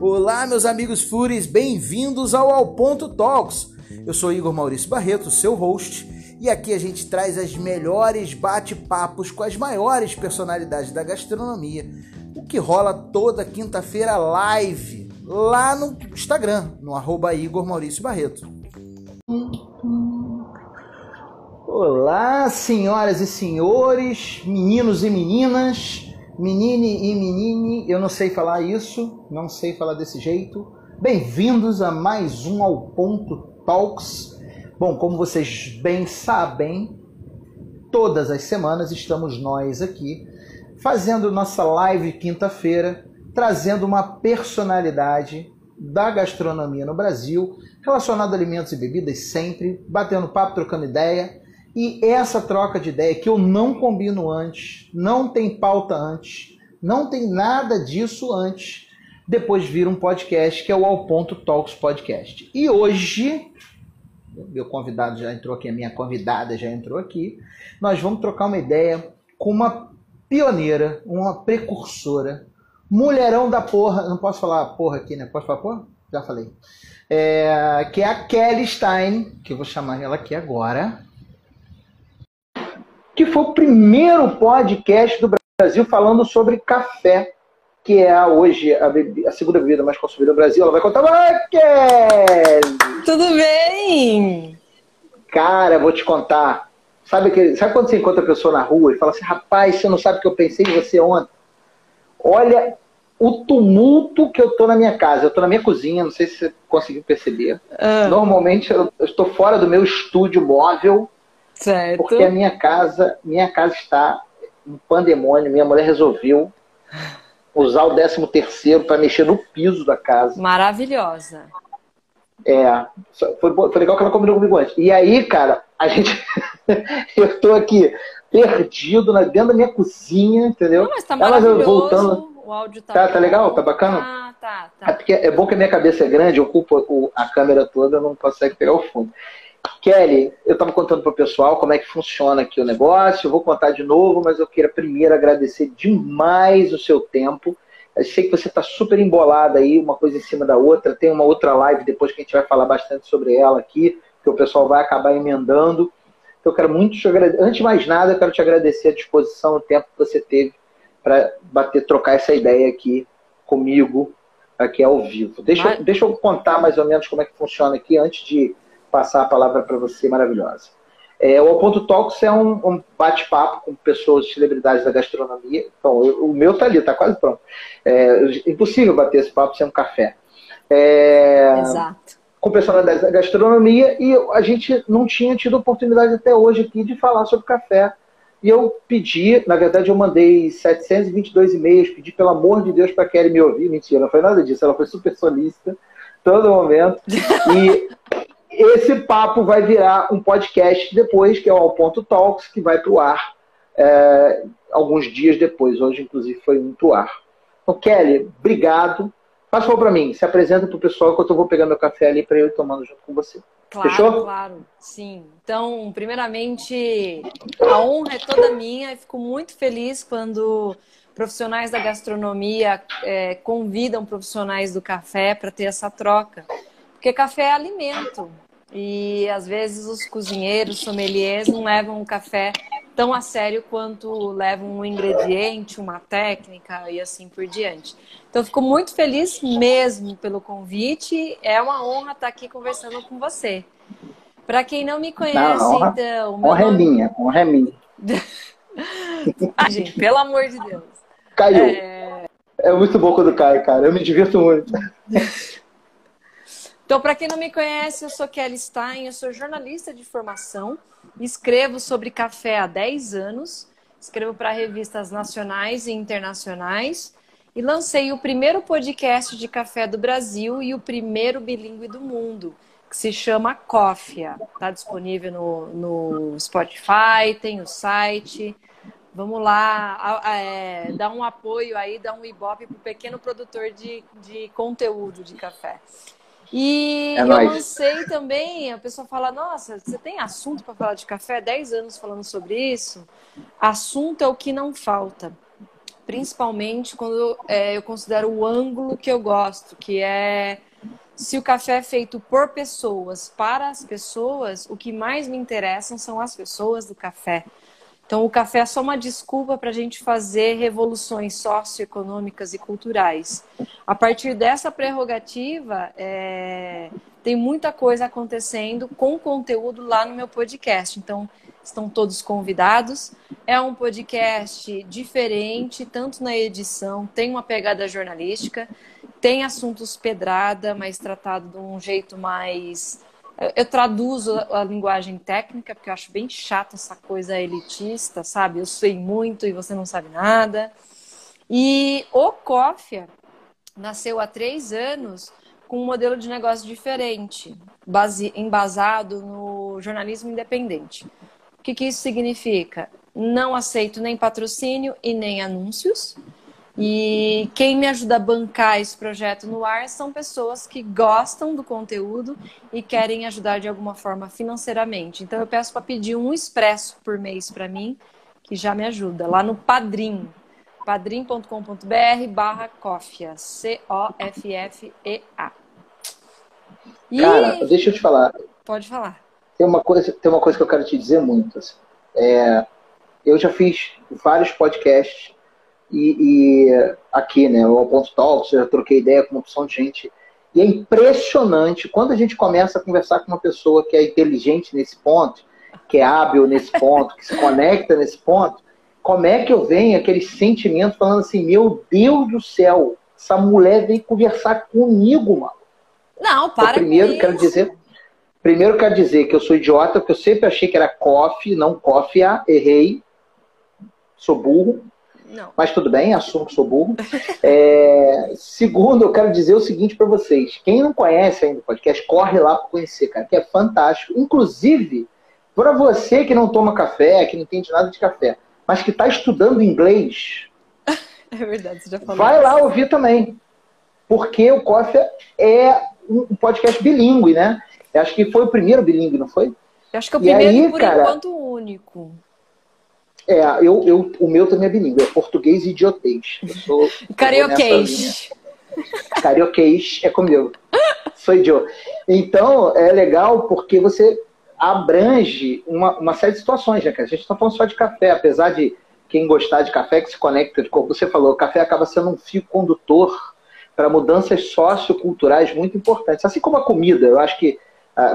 Olá, meus amigos Fúris, bem-vindos ao Ao Ponto Talks. Eu sou Igor Maurício Barreto, seu host, e aqui a gente traz as melhores bate-papos com as maiores personalidades da gastronomia, o que rola toda quinta-feira live lá no Instagram, no arroba Igor Maurício Barreto. Olá, senhoras e senhores, meninos e meninas. Menine e menine, eu não sei falar isso, não sei falar desse jeito. Bem-vindos a mais um Ao Ponto Talks. Bom, como vocês bem sabem, todas as semanas estamos nós aqui fazendo nossa live quinta-feira, trazendo uma personalidade da gastronomia no Brasil, relacionada a alimentos e bebidas sempre, batendo papo, trocando ideia e essa troca de ideia que eu não combino antes, não tem pauta antes, não tem nada disso antes, depois vira um podcast que é o Ao Ponto Talks Podcast. E hoje, meu convidado já entrou aqui, a minha convidada já entrou aqui, nós vamos trocar uma ideia com uma pioneira, uma precursora, mulherão da porra, não posso falar porra aqui, né? Posso falar porra? Já falei. É, que é a Kelly Stein, que eu vou chamar ela aqui agora que foi o primeiro podcast do Brasil falando sobre café, que é hoje a, a segunda bebida mais consumida no Brasil. Ela vai contar, Kelly! Tudo bem? Cara, vou te contar. Sabe, que, sabe quando você encontra a pessoa na rua e fala assim, rapaz, você não sabe o que eu pensei em você ontem? Olha o tumulto que eu tô na minha casa. Eu tô na minha cozinha, não sei se você conseguiu perceber. Ah. Normalmente eu estou fora do meu estúdio móvel Certo. Porque a minha casa, minha casa está um pandemônio. Minha mulher resolveu usar o 13 terceiro para mexer no piso da casa. Maravilhosa. É, foi, foi legal que ela combinou comigo antes. E aí, cara, a gente. eu tô aqui perdido na, dentro da minha cozinha, entendeu? Não, mas tá maravilhoso. voltando. O áudio tá. Tá, tá legal? Tá bacana? Ah, tá, tá. É, porque é bom que a minha cabeça é grande, ocupa a câmera toda, não consegue pegar o fundo. Kelly, eu estava contando para o pessoal como é que funciona aqui o negócio, eu vou contar de novo, mas eu queria primeiro agradecer demais o seu tempo. Eu sei que você está super embolada aí, uma coisa em cima da outra. Tem uma outra live depois que a gente vai falar bastante sobre ela aqui, que o pessoal vai acabar emendando. Então, eu quero muito te agradecer. Antes de mais nada, eu quero te agradecer a disposição, o tempo que você teve para bater, trocar essa ideia aqui comigo, aqui ao vivo. Deixa, mas... deixa eu contar mais ou menos como é que funciona aqui antes de passar a palavra para você, maravilhosa. É, o Ao Ponto Talks é um, um bate-papo com pessoas, celebridades da gastronomia. Então, eu, o meu tá ali, tá quase pronto. É impossível bater esse papo sem um café. É, Exato. Com personalidades da gastronomia e a gente não tinha tido oportunidade até hoje aqui de falar sobre café. E eu pedi, na verdade, eu mandei 722 e-mails, pedi pelo amor de Deus para Kelly me ouvir. Mentira, não foi nada disso, ela foi super solícita todo momento. E esse papo vai virar um podcast depois, que é o Ao Ponto Talks, que vai para o ar é, alguns dias depois. Hoje, inclusive, foi muito ar. Então, Kelly, obrigado. Faz favor para mim, se apresenta para o pessoal enquanto eu vou pegar meu café ali para eu ir tomando junto com você. Claro, Fechou? claro, sim. Então, primeiramente, a honra é toda minha e fico muito feliz quando profissionais da gastronomia é, convidam profissionais do café para ter essa troca. Porque café é alimento. E às vezes os cozinheiros, sommeliers, não levam o café tão a sério quanto levam um ingrediente, uma técnica e assim por diante. Então, fico muito feliz mesmo pelo convite. É uma honra estar aqui conversando com você. Para quem não me conhece, não, honra, então. Honra nome... é minha, honra é minha. ah, gente, pelo amor de Deus. Caiu. É... é muito bom quando cai, cara. Eu me divirto muito. Então, para quem não me conhece, eu sou Kelly Stein, eu sou jornalista de formação, escrevo sobre café há 10 anos, escrevo para revistas nacionais e internacionais e lancei o primeiro podcast de café do Brasil e o primeiro bilíngue do mundo, que se chama Cófia. Está disponível no, no Spotify, tem o site. Vamos lá, é, dar um apoio aí, dar um ibope para o pequeno produtor de, de conteúdo de café. E é eu nóis. lancei também, a pessoa fala, nossa, você tem assunto para falar de café? 10 anos falando sobre isso. Assunto é o que não falta. principalmente quando é, eu considero o ângulo que eu gosto, que é se o café é feito por pessoas, para as pessoas, o que mais me interessam são as pessoas do café. Então, o café é só uma desculpa para a gente fazer revoluções socioeconômicas e culturais. A partir dessa prerrogativa, é... tem muita coisa acontecendo com conteúdo lá no meu podcast. Então, estão todos convidados. É um podcast diferente, tanto na edição, tem uma pegada jornalística, tem assuntos pedrada, mas tratado de um jeito mais. Eu traduzo a linguagem técnica, porque eu acho bem chato essa coisa elitista, sabe? Eu sei muito e você não sabe nada. E o Cofia nasceu há três anos com um modelo de negócio diferente, base, embasado no jornalismo independente que, que isso significa? Não aceito nem patrocínio e nem anúncios. E quem me ajuda a bancar esse projeto no ar são pessoas que gostam do conteúdo e querem ajudar de alguma forma financeiramente. Então eu peço para pedir um expresso por mês para mim, que já me ajuda, lá no Padrim, padrim.com.br barra Cofia, C-O-F-F-E-A. Cara, deixa eu te falar. Pode falar tem uma coisa, tem uma coisa que eu quero te dizer muito. Assim. É, eu já fiz vários podcasts e, e aqui, né, o Ponto Talk, já troquei ideia com uma opção de gente. E é impressionante quando a gente começa a conversar com uma pessoa que é inteligente nesse ponto, que é hábil nesse ponto, que se conecta nesse ponto, como é que eu venho aquele sentimento falando assim, meu Deus do céu, essa mulher veio conversar comigo, mano. Não, para. Eu primeiro quero dizer, Primeiro quero dizer que eu sou idiota, porque eu sempre achei que era coffee, não cofia, errei. Sou burro. Não. Mas tudo bem, assumo que sou burro. É, segundo, eu quero dizer o seguinte para vocês: quem não conhece ainda o podcast, corre lá para conhecer, cara, que é fantástico. Inclusive, para você que não toma café, que não entende nada de café, mas que está estudando inglês. É verdade, você já falou. Vai lá ouvir também. Porque o Coffee é um podcast bilíngue, né? Eu acho que foi o primeiro bilíngue, não foi? Eu acho que é o e primeiro, aí, por cara, enquanto, único. É, eu, eu, o meu também é bilíngue, é português e idiotês. Eu sou. Carioquês. Carioquês é comigo. Sou idiota. Então, é legal porque você abrange uma, uma série de situações, né, cara? A gente está falando só de café, apesar de quem gostar de café que se conecta, como você falou, o café acaba sendo um fio condutor para mudanças socioculturais muito importantes. Assim como a comida, eu acho que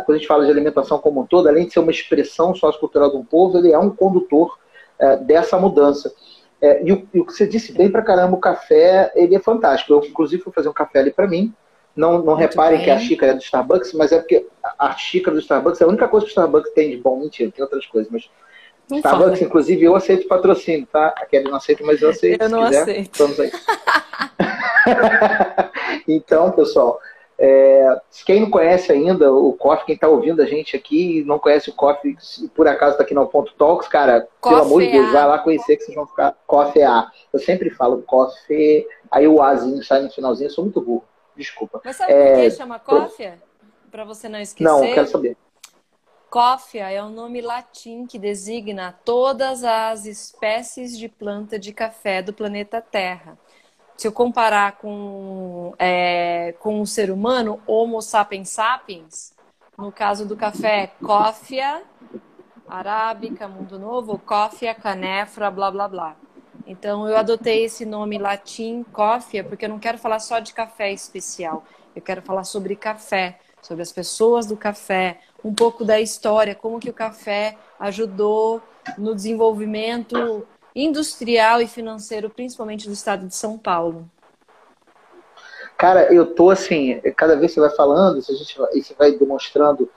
quando a gente fala de alimentação como um todo, além de ser uma expressão sociocultural de um povo, ele é um condutor é, dessa mudança. É, e, o, e, o, que você disse bem pra caramba, o café, ele é fantástico. Eu, inclusive, fui fazer um café ali para mim. Não, não reparem bem. que a xícara é do Starbucks, mas é porque a xícara do Starbucks é a única coisa que o Starbucks tem de bom. Mentira, tem outras coisas, mas não Starbucks, fala. inclusive, eu aceito patrocínio, tá? A Kelly não aceita, mas eu aceito. Eu não quiser, aceito. Vamos aí. então, pessoal, é, quem não conhece ainda o Coffee, quem está ouvindo a gente aqui e não conhece o Coffee, por acaso está aqui no Ponto Talks, cara, pelo amor de Deus, vai lá conhecer que vocês vão ficar Coffee A. Eu sempre falo Coffee, aí o Azinho sai no finalzinho, eu sou muito burro, desculpa. Mas sabe é, por que chama Coffee? Para você não esquecer? Não, quero saber. Cófia é o nome latim que designa todas as espécies de planta de café do planeta Terra se eu comparar com, é, com o ser humano, Homo sapiens sapiens, no caso do café, Cófia, Arábica, Mundo Novo, Cófia, Canefra, blá blá blá. Então eu adotei esse nome latim, Cófia, porque eu não quero falar só de café especial. Eu quero falar sobre café, sobre as pessoas do café, um pouco da história, como que o café ajudou no desenvolvimento industrial e financeiro, principalmente do estado de São Paulo? Cara, eu tô assim, cada vez que você vai falando, a gente vai, você vai demonstrando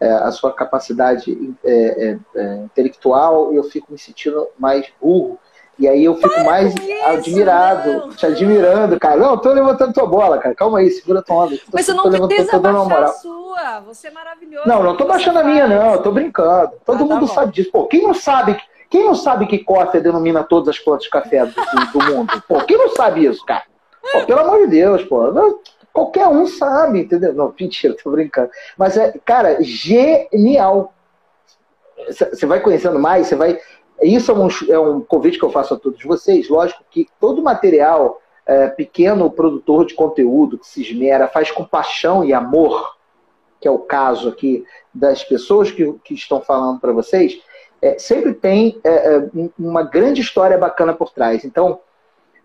é, a sua capacidade é, é, é, intelectual, eu fico me sentindo mais burro. E aí eu fico Para mais isso, admirado, não. te admirando, cara. Não, eu tô levantando tua bola, cara. Calma aí, segura tua onda. Mas você não precisa baixar a sua. Você é maravilhoso. Não, não tô baixando a minha, não. Eu tô brincando. Todo ah, tá mundo sabe disso. Pô, quem não sabe quem não sabe que coffee denomina todas as plantas de café do, do mundo? Pô, quem não sabe isso, cara? Pô, pelo amor de Deus, pô. Qualquer um sabe, entendeu? Não, mentira, tô brincando. Mas é, cara, genial. Você vai conhecendo mais, você vai isso é um, é um convite que eu faço a todos vocês. Lógico que todo material é, pequeno produtor de conteúdo que se esmera, faz com paixão e amor, que é o caso aqui das pessoas que, que estão falando para vocês, é, sempre tem é, é uma grande história bacana por trás. Então,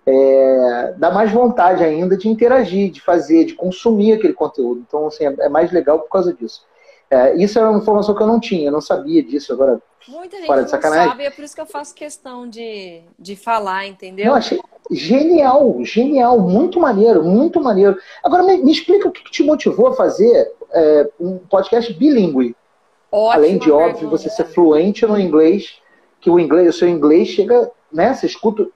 é, dá mais vontade ainda de interagir, de fazer, de consumir aquele conteúdo. Então, assim, é, é mais legal por causa disso. É, isso é uma informação que eu não tinha, eu não sabia disso agora. Muita gente não sabe, é por isso que eu faço questão de, de falar, entendeu? Eu achei genial, genial, muito maneiro, muito maneiro. Agora me, me explica o que te motivou a fazer um podcast bilíngue. Ótima Além de, pergunta. óbvio, você ser fluente no inglês, que o inglês, o seu inglês chega, né? Você escuta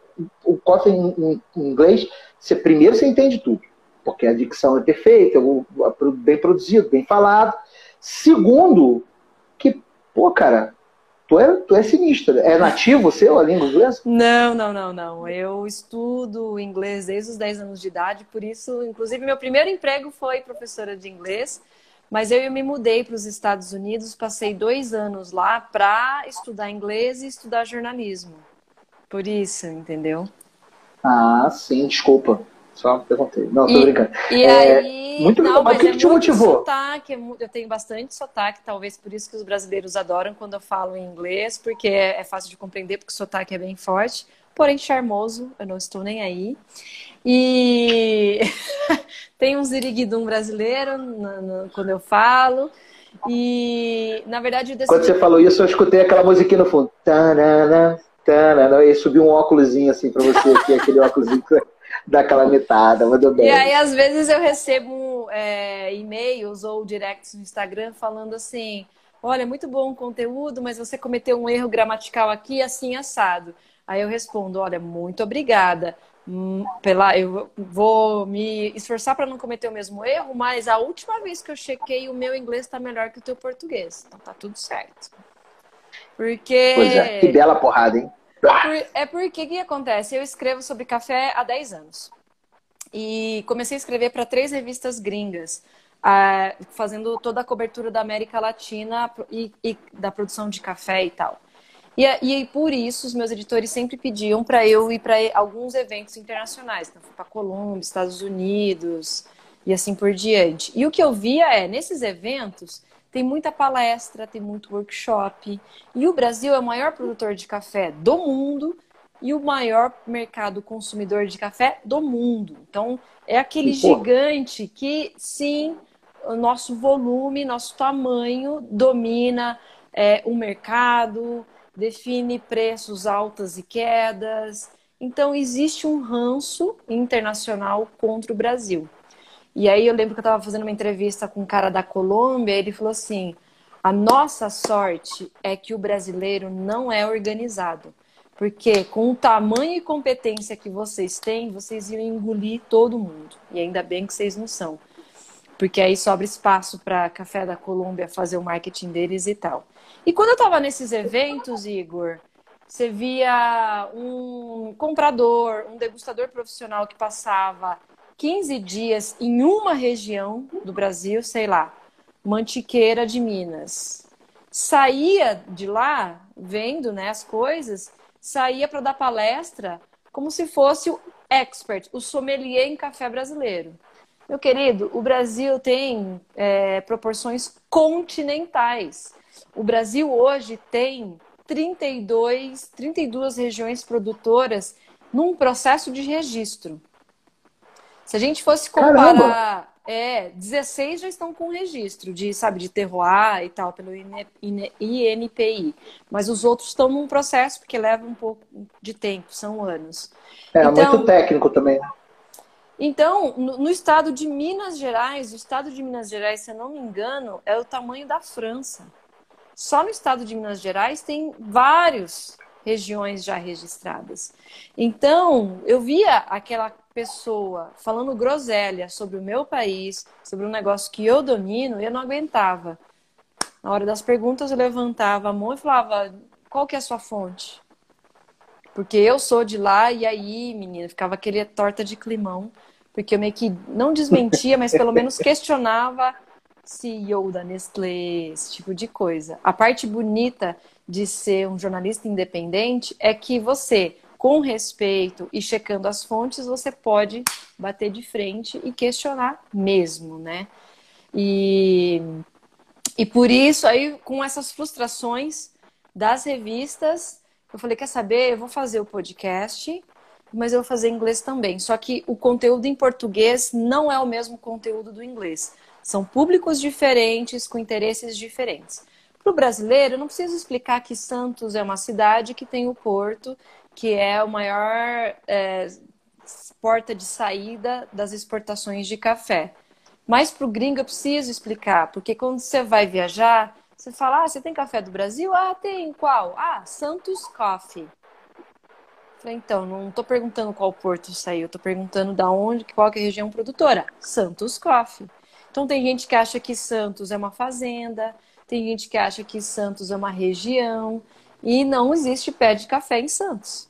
o coffee em, em inglês, você, primeiro você entende tudo, porque a dicção é perfeita, bem produzido, bem falado. Segundo, que, pô, cara, tu é, tu é sinistra. É nativo seu a língua inglesa? Não, não, não, não. Eu estudo inglês desde os 10 anos de idade, por isso, inclusive, meu primeiro emprego foi professora de inglês. Mas eu me mudei para os Estados Unidos, passei dois anos lá para estudar inglês e estudar jornalismo. Por isso, entendeu? Ah, sim, desculpa. Só perguntei. Não, tô e, brincando. E é, aí. Muito legal. Mas o que, é que te motivou? Sotaque, é eu tenho bastante sotaque, talvez por isso que os brasileiros adoram quando eu falo em inglês, porque é, é fácil de compreender, porque o sotaque é bem forte, porém charmoso, eu não estou nem aí. E tem um ziriguidum brasileiro no, no, quando eu falo. E, na verdade, decidi... Quando você falou isso, eu escutei aquela musiquinha no fundo. Tanana, tanana, e subiu um óculosinho assim para você aqui, aquele óculosinho dá aquela mitada, mandou bem. E aí, às vezes, eu recebo é, e-mails ou directs no Instagram falando assim: olha, muito bom o conteúdo, mas você cometeu um erro gramatical aqui, assim, assado. Aí eu respondo: olha, muito obrigada. Hum, pela, eu vou me esforçar para não cometer o mesmo erro, mas a última vez que eu chequei, o meu inglês está melhor que o teu português. Então tá tudo certo. Porque. Pois é, que bela porrada, hein? É porque o que acontece? Eu escrevo sobre café há 10 anos. E comecei a escrever para três revistas gringas, fazendo toda a cobertura da América Latina e, e da produção de café e tal. E, e por isso os meus editores sempre pediam para eu ir para alguns eventos internacionais. Então, fui para Colômbia, Estados Unidos e assim por diante. E o que eu via é, nesses eventos, tem muita palestra, tem muito workshop. E o Brasil é o maior produtor de café do mundo e o maior mercado consumidor de café do mundo. Então, é aquele gigante que, sim, o nosso volume, nosso tamanho domina é, o mercado, define preços altas e quedas. Então, existe um ranço internacional contra o Brasil. E aí eu lembro que eu estava fazendo uma entrevista com um cara da Colômbia, ele falou assim: a nossa sorte é que o brasileiro não é organizado. Porque com o tamanho e competência que vocês têm, vocês iam engolir todo mundo. E ainda bem que vocês não são. Porque aí sobra espaço para Café da Colômbia fazer o marketing deles e tal. E quando eu estava nesses eventos, Igor, você via um comprador, um degustador profissional que passava 15 dias em uma região do Brasil, sei lá, Mantiqueira de Minas. Saía de lá, vendo né, as coisas, saía para dar palestra como se fosse o expert, o sommelier em café brasileiro. Meu querido, o Brasil tem é, proporções continentais. O Brasil hoje tem 32, 32 regiões produtoras num processo de registro. Se a gente fosse comparar, é, 16 já estão com registro de, sabe, de terroir e tal, pelo INPI. Mas os outros estão num processo porque leva um pouco de tempo, são anos. É, então, muito técnico também. Né? Então, no, no, estado de Minas Gerais, o estado de Minas Gerais, se eu não me engano, é o tamanho da França. Só no estado de Minas Gerais tem várias regiões já registradas. Então, eu via aquela pessoa falando groselha sobre o meu país, sobre um negócio que eu domino, eu não aguentava. Na hora das perguntas, eu levantava a mão e falava: qual que é a sua fonte? Porque eu sou de lá, e aí, menina, ficava aquele torta de climão, porque eu meio que não desmentia, mas pelo menos questionava CEO da Nestlé, esse tipo de coisa. A parte bonita de ser um jornalista independente é que você, com respeito e checando as fontes, você pode bater de frente e questionar mesmo, né? E, e por isso, aí, com essas frustrações das revistas, eu falei, quer saber? Eu vou fazer o podcast, mas eu vou fazer em inglês também. Só que o conteúdo em português não é o mesmo conteúdo do inglês. São públicos diferentes, com interesses diferentes. Para o brasileiro, não preciso explicar que Santos é uma cidade que tem o porto, que é o maior é, porta de saída das exportações de café. Mas para o gringo eu preciso explicar, porque quando você vai viajar, você fala, ah, você tem café do Brasil? Ah, tem. Qual? Ah, Santos Coffee. Falei, então, não estou perguntando qual porto saiu, estou perguntando da onde, qual é a região produtora. Santos Coffee. Então tem gente que acha que Santos é uma fazenda, tem gente que acha que Santos é uma região e não existe pé de café em Santos.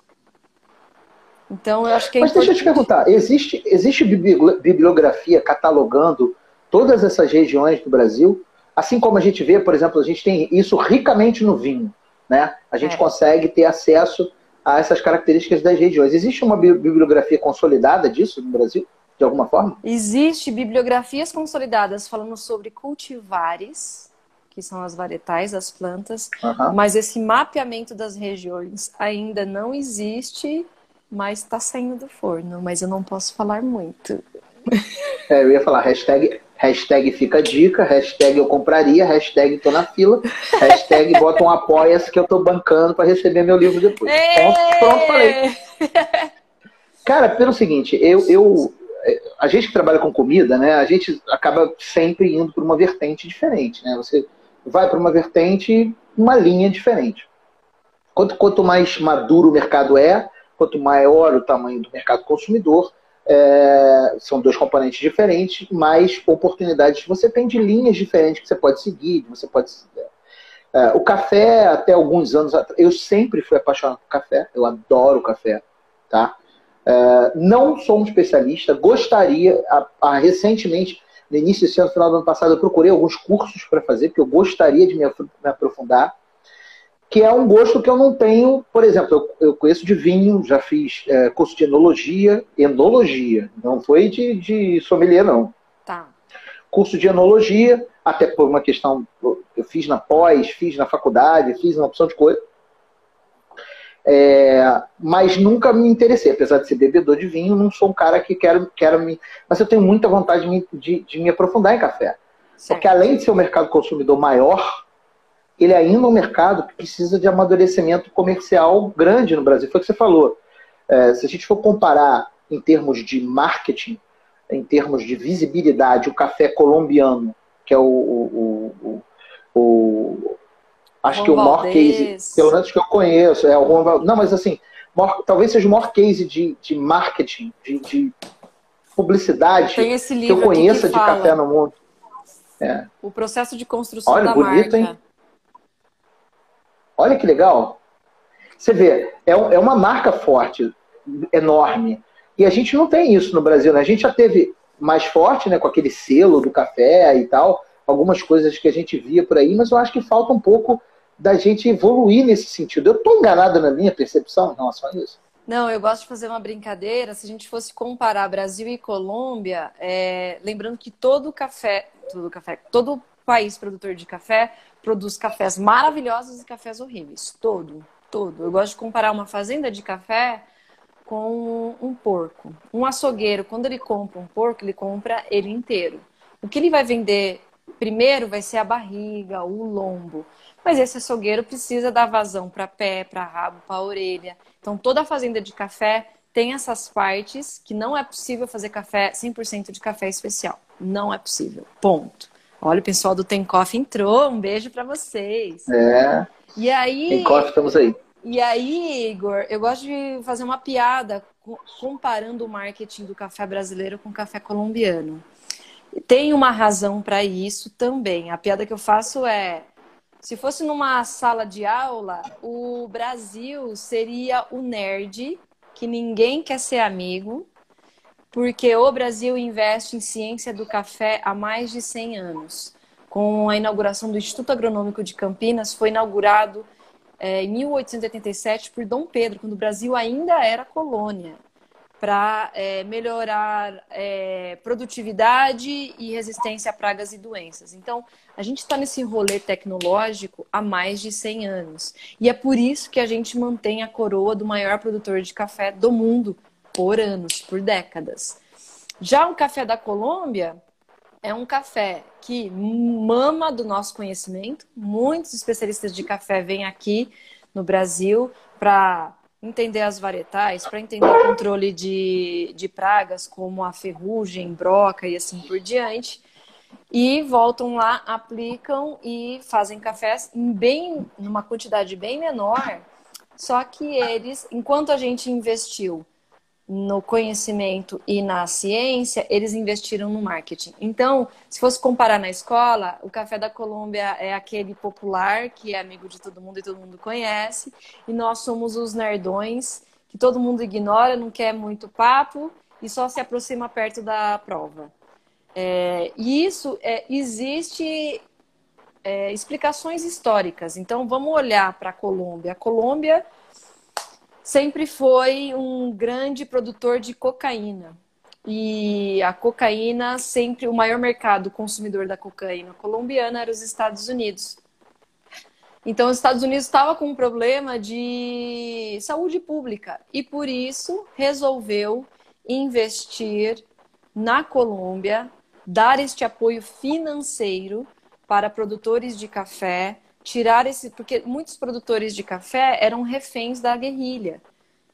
Então eu acho que é Mas importante... deixa eu te perguntar, existe, existe bibliografia catalogando todas essas regiões do Brasil? Assim como a gente vê, por exemplo, a gente tem isso ricamente no vinho, né? A gente é. consegue ter acesso a essas características das regiões. Existe uma bibliografia consolidada disso no Brasil? De alguma forma? Existe bibliografias consolidadas falando sobre cultivares, que são as varietais, as plantas, uhum. mas esse mapeamento das regiões ainda não existe, mas está saindo do forno, mas eu não posso falar muito. É, eu ia falar hashtag, hashtag fica dica, hashtag eu compraria, hashtag tô na fila, hashtag bota um apoia-se que eu tô bancando para receber meu livro depois. Pronto, pronto, falei. Cara, pelo seguinte, eu, eu a gente que trabalha com comida, né, a gente acaba sempre indo por uma vertente diferente, né? Você vai para uma vertente, uma linha diferente. Quanto, quanto mais maduro o mercado é, quanto maior o tamanho do mercado consumidor, é, são dois componentes diferentes, mais oportunidades você tem de linhas diferentes que você pode seguir, você pode é, o café, até alguns anos atrás, eu sempre fui apaixonado por café, eu adoro café, tá? É, não sou um especialista, gostaria, a, a, recentemente, no início desse ano, final do ano passado, eu procurei alguns cursos para fazer, porque eu gostaria de me, aprofundar, que é um gosto que eu não tenho, por exemplo, eu, eu conheço de vinho, já fiz é, curso de enologia, enologia, não foi de, de sommelier, não. Tá. Curso de enologia, até por uma questão, eu fiz na pós, fiz na faculdade, fiz uma opção de coisa. É, mas nunca me interessei, apesar de ser bebedor de vinho, não sou um cara que quero, quero me. Mas eu tenho muita vontade de me, de, de me aprofundar em café. Certo. Porque além de ser um mercado consumidor maior, ele ainda é um mercado que precisa de amadurecimento comercial grande no Brasil. Foi o que você falou. É, se a gente for comparar em termos de marketing, em termos de visibilidade, o café colombiano, que é o, o, o, o Acho que o maior case, pelo menos que eu conheço, é o Não, mas assim, maior, talvez seja o maior case de, de marketing, de, de publicidade que eu conheça de café no mundo. É. O processo de construção Olha, da bonito, marca. Hein? Olha que legal. Você vê, é, é uma marca forte, enorme. E a gente não tem isso no Brasil, né? A gente já teve mais forte, né, com aquele selo do café e tal, algumas coisas que a gente via por aí, mas eu acho que falta um pouco da gente evoluir nesse sentido. Eu estou enganado na minha percepção em relação a isso? Não, eu gosto de fazer uma brincadeira. Se a gente fosse comparar Brasil e Colômbia, é... lembrando que todo café, todo café, todo país produtor de café produz cafés maravilhosos e cafés horríveis. Todo, todo. Eu gosto de comparar uma fazenda de café com um porco. Um açougueiro, quando ele compra um porco, ele compra ele inteiro. O que ele vai vender primeiro vai ser a barriga, o lombo. Mas esse açougueiro precisa dar vazão para pé, para rabo, para orelha. Então toda a fazenda de café tem essas partes que não é possível fazer café 100% de café especial. Não é possível. Ponto. Olha, o pessoal do Tem Coffee entrou. Um beijo para vocês. É. E aí. Tem Coffee, estamos aí. E aí, Igor, eu gosto de fazer uma piada comparando o marketing do café brasileiro com o café colombiano. Tem uma razão para isso também. A piada que eu faço é: se fosse numa sala de aula, o Brasil seria o nerd que ninguém quer ser amigo, porque o Brasil investe em ciência do café há mais de 100 anos. Com a inauguração do Instituto Agronômico de Campinas, foi inaugurado é, em 1887 por Dom Pedro, quando o Brasil ainda era colônia, para é, melhorar é, produtividade e resistência a pragas e doenças. Então, a gente está nesse rolê tecnológico há mais de 100 anos. E é por isso que a gente mantém a coroa do maior produtor de café do mundo por anos, por décadas. Já o café da Colômbia é um café que mama do nosso conhecimento. Muitos especialistas de café vêm aqui no Brasil para entender as varietais, para entender o controle de, de pragas como a ferrugem, broca e assim por diante. E voltam lá, aplicam e fazem cafés em bem, numa quantidade bem menor. Só que eles, enquanto a gente investiu no conhecimento e na ciência, eles investiram no marketing. Então, se fosse comparar na escola, o Café da Colômbia é aquele popular que é amigo de todo mundo e todo mundo conhece, e nós somos os nerdões que todo mundo ignora, não quer muito papo e só se aproxima perto da prova. É, e isso é, existe é, explicações históricas. Então, vamos olhar para a Colômbia. A Colômbia sempre foi um grande produtor de cocaína. E a cocaína, sempre o maior mercado consumidor da cocaína colombiana era os Estados Unidos. Então, os Estados Unidos estava com um problema de saúde pública e por isso resolveu investir na Colômbia, dar este apoio financeiro para produtores de café, tirar esse. Porque muitos produtores de café eram reféns da guerrilha.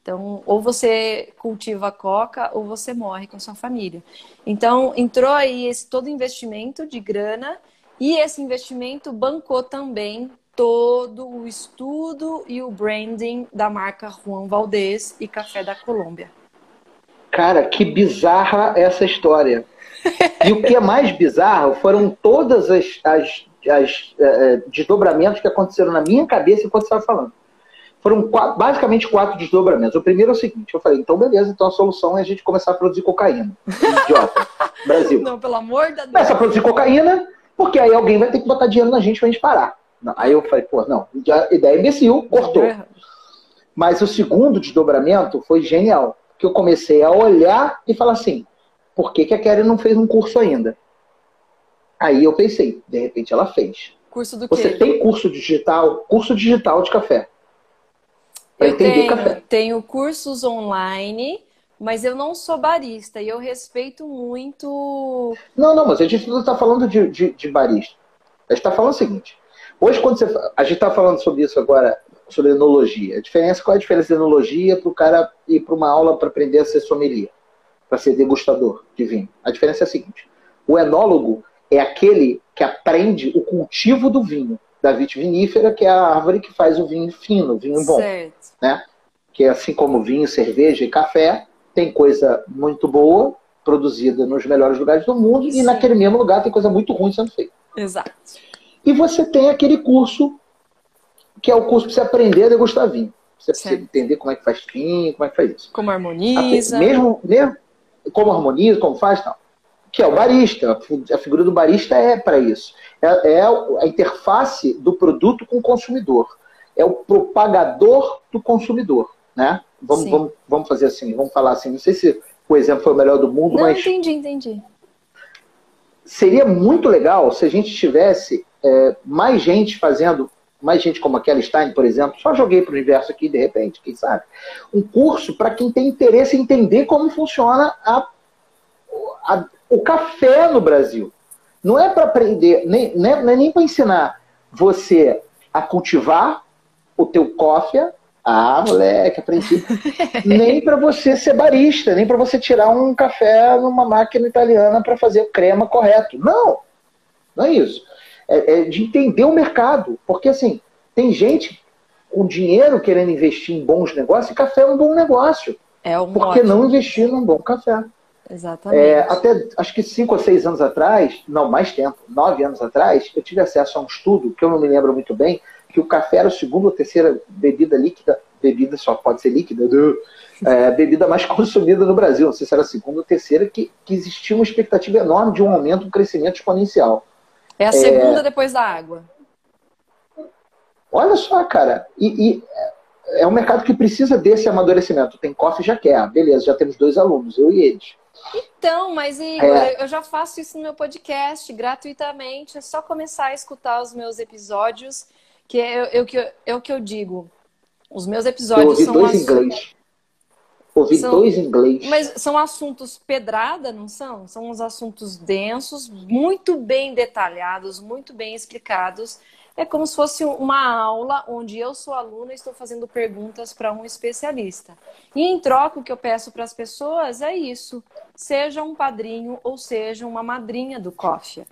Então, ou você cultiva coca ou você morre com sua família. Então, entrou aí esse todo investimento de grana e esse investimento bancou também todo o estudo e o branding da marca Juan Valdez e Café da Colômbia. Cara, que bizarra essa história. E o que é mais bizarro foram todas as, as as é, é, desdobramentos que aconteceram na minha cabeça enquanto você estava falando. Foram quatro, basicamente quatro desdobramentos. O primeiro é o seguinte: eu falei, então beleza, então a solução é a gente começar a produzir cocaína. Idiota. Brasil. Não, pelo amor da Deus. Começa a produzir cocaína, porque aí alguém vai ter que botar dinheiro na gente pra gente parar. Não, aí eu falei, pô, não, ideia imbecil, cortou. Mas o segundo desdobramento foi genial. Que eu comecei a olhar e falar assim: por que, que a Kelly não fez um curso ainda? Aí eu pensei, de repente ela fez. Curso do Você quê? tem curso digital, curso digital de café. Para entender tenho, café. Tenho cursos online, mas eu não sou barista e eu respeito muito. Não, não, mas a gente não está falando de, de, de, barista. A gente está falando o seguinte. Hoje, quando você. A gente está falando sobre isso agora, sobre enologia. A diferença, qual é a diferença de enologia para o cara ir para uma aula para aprender a ser sommelier, para ser degustador de vinho? A diferença é a seguinte: o enólogo é aquele que aprende o cultivo do vinho, da vitivinífera, que é a árvore que faz o vinho fino, o vinho bom. Certo. Né? Que assim como vinho, cerveja e café, tem coisa muito boa produzida nos melhores lugares do mundo Sim. e naquele mesmo lugar tem coisa muito ruim sendo feita. Exato. E você tem aquele curso que é o curso para você aprender a degustar vinho. Você certo. precisa entender como é que faz vinho, como é que faz isso. Como harmoniza. Mesmo, mesmo como harmoniza, como faz, tal que é o barista. A figura do barista é para isso. É, é, a interface do produto com o consumidor. É o propagador do consumidor. Né? Vamos, vamos, vamos fazer assim, vamos falar assim. Não sei se o exemplo foi o melhor do mundo, Não, mas. Entendi, entendi. Seria muito legal se a gente tivesse é, mais gente fazendo, mais gente como a Kelly Stein, por exemplo, só joguei para o universo aqui de repente, quem sabe, um curso para quem tem interesse em entender como funciona a, a, o café no Brasil. Não é para aprender, nem, não é, nem para ensinar você a cultivar o teu cofre. Ah, moleque, aprendi. nem para você ser barista, nem para você tirar um café numa máquina italiana para fazer o crema correto. Não, não é isso. É, é de entender o mercado. Porque assim, tem gente com dinheiro querendo investir em bons negócios e café é um bom negócio. É um Por que não investir num bom café? Exatamente. É, até acho que cinco ou seis anos atrás, não, mais tempo, nove anos atrás, eu tive acesso a um estudo, que eu não me lembro muito bem, que o café era a segunda ou terceira bebida líquida, bebida só pode ser líquida, é, bebida mais consumida no Brasil. Não sei se era a segunda ou terceira, que, que existia uma expectativa enorme de um aumento, um crescimento exponencial. É a segunda é... depois da água. Olha só, cara. E, e, é um mercado que precisa desse amadurecimento. Tem coffee já quer. Beleza, já temos dois alunos, eu e eles. Então, mas Igor, é... eu já faço isso no meu podcast gratuitamente. É só começar a escutar os meus episódios, que é, é, é, é o que eu digo. Os meus episódios eu ouvi são. Dois inglês. Ouvi são, dois inglês. Mas são assuntos pedrada, não são? São uns assuntos densos, muito bem detalhados, muito bem explicados. É como se fosse uma aula onde eu sou aluna e estou fazendo perguntas para um especialista. E em troca, o que eu peço para as pessoas é isso: seja um padrinho ou seja uma madrinha do Coffee.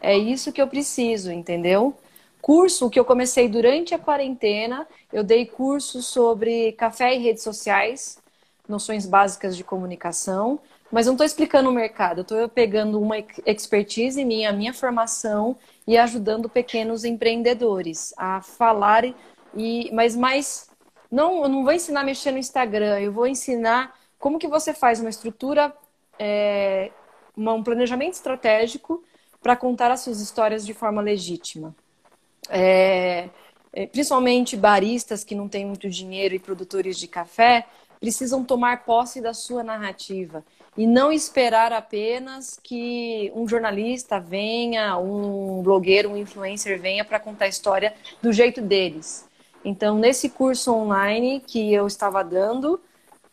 É isso que eu preciso, entendeu? Curso que eu comecei durante a quarentena, eu dei curso sobre café e redes sociais, noções básicas de comunicação, mas não estou explicando o mercado, estou pegando uma expertise minha, a minha formação e ajudando pequenos empreendedores a falar e mas mais não eu não vou ensinar a mexer no Instagram, eu vou ensinar como que você faz uma estrutura, é, um planejamento estratégico para contar as suas histórias de forma legítima. É, é, principalmente baristas que não têm muito dinheiro e produtores de café, precisam tomar posse da sua narrativa e não esperar apenas que um jornalista venha, um blogueiro, um influencer venha para contar a história do jeito deles. Então, nesse curso online que eu estava dando,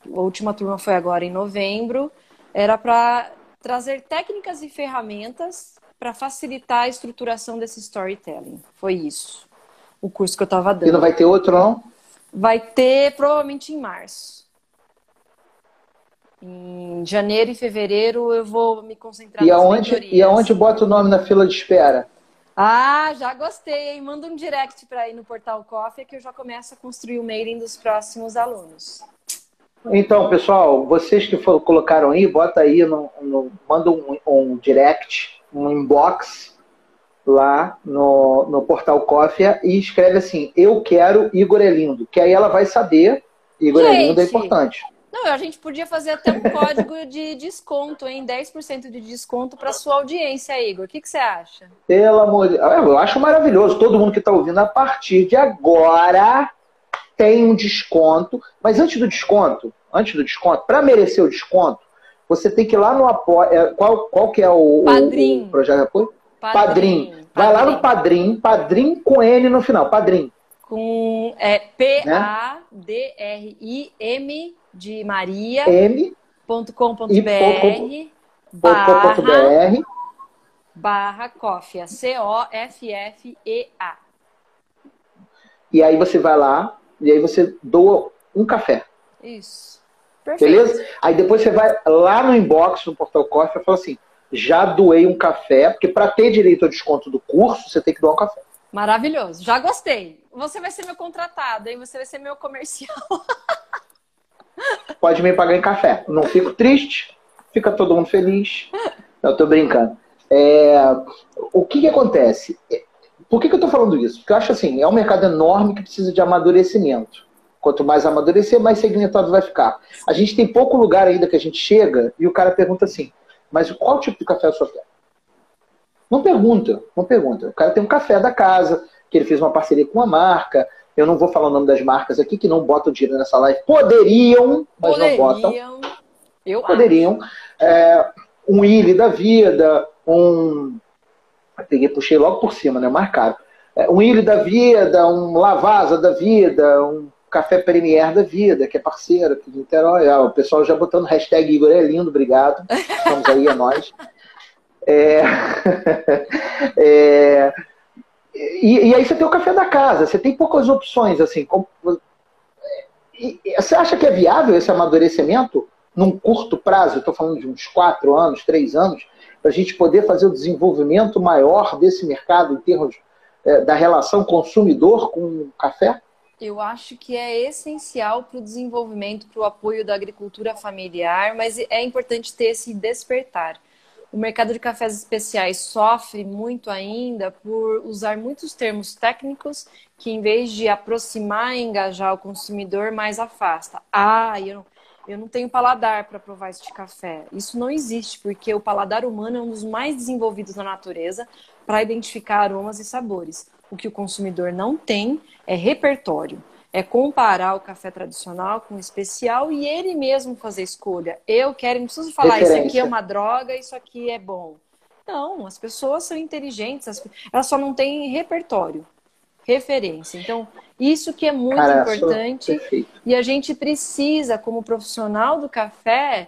a última turma foi agora em novembro, era para trazer técnicas e ferramentas para facilitar a estruturação desse storytelling. Foi isso. O curso que eu estava dando. E não vai ter outro, não? Vai ter provavelmente em março. Em janeiro e fevereiro eu vou me concentrar e aonde E aonde bota o nome na fila de espera? Ah, já gostei, hein? Manda um direct para ir no Portal Coffee que eu já começo a construir o mailing dos próximos alunos. Então, pessoal, vocês que foram, colocaram aí, bota aí, no, no manda um, um, direct, um inbox lá no, no Portal Coffee e escreve assim, eu quero Igor é lindo, que aí ela vai saber, Igor Gente, é lindo é importante. Não, a gente podia fazer até um código de desconto, hein? 10% de desconto para sua audiência, Igor. O que, que você acha? Pelo amor de Deus. Eu acho maravilhoso. Todo mundo que está ouvindo, a partir de agora tem um desconto. Mas antes do desconto, antes do desconto, para merecer o desconto, você tem que ir lá no apoio. É, qual, qual que é o, Padrim. o projeto de apoio? Padrim. Padrim. Vai lá no Padrim, Padrim com N no final, Padrim. Com é, P-A-D-R-I-M de Maria. M.com.br barra, barra Cofia. C-O-F-F-E-A. E aí você vai lá e aí você doa um café. Isso. Perfeito. Beleza? Aí depois você vai lá no inbox do Portal Coffee e fala assim: já doei um café, porque para ter direito ao desconto do curso, você tem que doar um café. Maravilhoso, já gostei. Você vai ser meu contratado, hein? Você vai ser meu comercial. pode me pagar em café. Não fico triste, fica todo mundo feliz. Eu tô brincando. É, o que, que acontece? Por que, que eu tô falando isso? Porque eu acho assim, é um mercado enorme que precisa de amadurecimento. Quanto mais amadurecer, mais segmentado vai ficar. A gente tem pouco lugar ainda que a gente chega e o cara pergunta assim, mas qual tipo de café o senhor? Não pergunta, não pergunta. O cara tem um café da casa, que ele fez uma parceria com uma marca, eu não vou falar o nome das marcas aqui, que não botam dinheiro nessa live. Poderiam, mas Poderiam. não botam. Eu Poderiam. É, um Illy da vida, um. Peguei, puxei logo por cima, né? Mais caro. É, um Illy da vida, um Lavasa da vida, um Café Premier da vida, que é parceiro aqui de Niterói. Ah, o pessoal já botando hashtag Igor é lindo, obrigado. Estamos aí, é nós. É... é... E, e, aí você tem o café da casa, você tem poucas opções, assim. E, você acha que é viável esse amadurecimento num curto prazo? Estou falando de uns quatro anos, três anos, para a gente poder fazer o desenvolvimento maior desse mercado em termos é, da relação consumidor com o café? Eu acho que é essencial para o desenvolvimento, para o apoio da agricultura familiar, mas é importante ter esse despertar o mercado de cafés especiais sofre muito ainda por usar muitos termos técnicos que, em vez de aproximar e engajar o consumidor, mais afasta. Ah, eu não, eu não tenho paladar para provar este café. Isso não existe, porque o paladar humano é um dos mais desenvolvidos na natureza para identificar aromas e sabores. O que o consumidor não tem é repertório. É comparar o café tradicional com o especial e ele mesmo fazer escolha. Eu quero, não preciso falar, Referência. isso aqui é uma droga, isso aqui é bom. Não, as pessoas são inteligentes, elas só não têm repertório, referência. Então, isso que é muito Cara, importante. E a gente precisa, como profissional do café,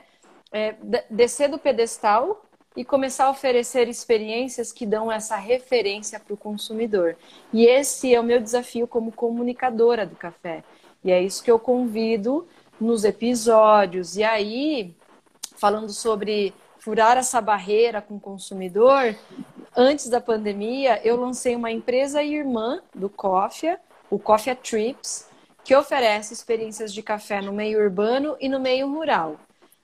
é, descer do pedestal e começar a oferecer experiências que dão essa referência para o consumidor. E esse é o meu desafio como comunicadora do café. E é isso que eu convido nos episódios. E aí, falando sobre furar essa barreira com o consumidor, antes da pandemia, eu lancei uma empresa irmã do Coffee, o Coffee Trips, que oferece experiências de café no meio urbano e no meio rural.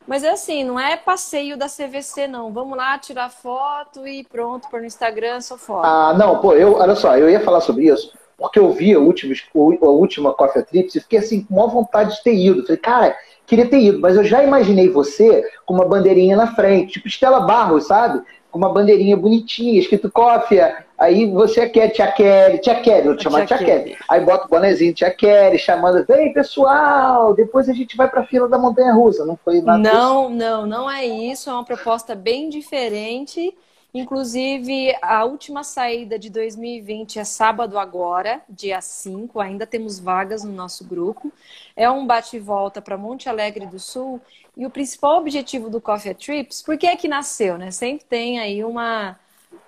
Mas é assim, não é passeio da CVC, não. Vamos lá tirar foto e pronto, pôr no Instagram, só foto. Ah, não, pô, eu, olha só, eu ia falar sobre isso, porque eu vi a última, a última Coffee Trips e fiquei assim, com maior vontade de ter ido. Falei, cara, queria ter ido, mas eu já imaginei você com uma bandeirinha na frente, tipo Estela Barros, sabe? Uma bandeirinha bonitinha, escrito coffee. Aí você quer tia Kelly, tia Kelly, vou te chamar tia, tia Kelly. Kelly. Aí bota o bonezinho tia Kelly, chamando, vem pessoal, depois a gente vai pra fila da Montanha Russa. Não foi nada Não, disso? não, não é isso. É uma proposta bem diferente. Inclusive, a última saída de 2020 é sábado agora, dia 5, ainda temos vagas no nosso grupo. É um bate-volta para Monte Alegre do Sul. E o principal objetivo do Coffee Trips, por que é que nasceu, né? Sempre tem aí uma,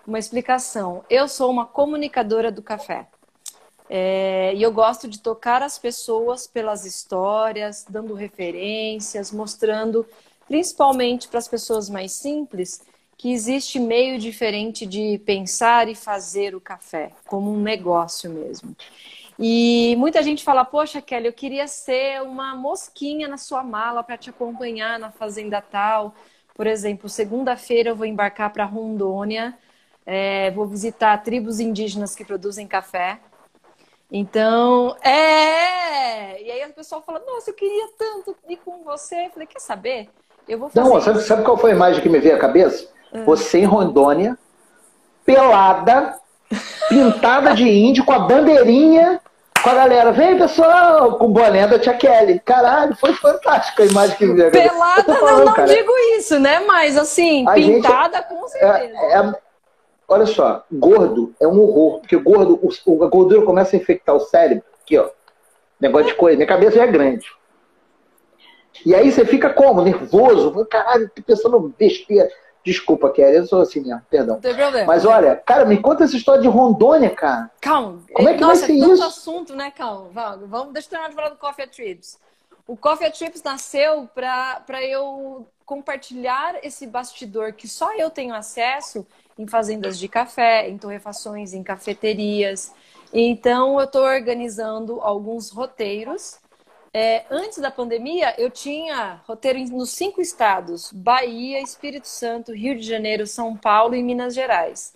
uma explicação. Eu sou uma comunicadora do café. É, e eu gosto de tocar as pessoas pelas histórias, dando referências, mostrando, principalmente para as pessoas mais simples, que existe meio diferente de pensar e fazer o café, como um negócio mesmo. E muita gente fala: Poxa, Kelly, eu queria ser uma mosquinha na sua mala para te acompanhar na fazenda tal. Por exemplo, segunda-feira eu vou embarcar para Rondônia, é, vou visitar tribos indígenas que produzem café. Então, é! E aí o pessoal fala: Nossa, eu queria tanto ir com você. Eu falei: Quer saber? Eu vou fazer. Não, sabe, sabe qual foi a imagem que me veio à cabeça? Você em Rondônia, pelada, pintada de índio, com a bandeirinha, com a galera. Vem, pessoal, com boné da Tia Kelly. Caralho, foi fantástica a imagem que veio. Pelada, falando, não, não digo isso, né? Mas assim, a pintada gente, com é, certeza. É, é, olha só, gordo é um horror, porque gordo, o, a gordura começa a infectar o cérebro. Aqui, ó. Negócio de coisa. Minha cabeça já é grande. E aí você fica como? Nervoso? Caralho, pensando besteira. Desculpa, Kelly, eu sou assim mesmo, perdão. Não tem problema. Mas olha, cara, me conta essa história de Rondônia, cara. Calma. Como é que Nossa, vai ser é isso? assunto, né, calma. Vamos, vamos, deixa eu terminar de falar do Coffee Trips. O Coffee Trips nasceu para eu compartilhar esse bastidor que só eu tenho acesso em fazendas de café, em torrefações, em cafeterias. Então, eu estou organizando alguns roteiros é, antes da pandemia, eu tinha roteiro nos cinco estados: Bahia, Espírito Santo, Rio de Janeiro, São Paulo e Minas Gerais.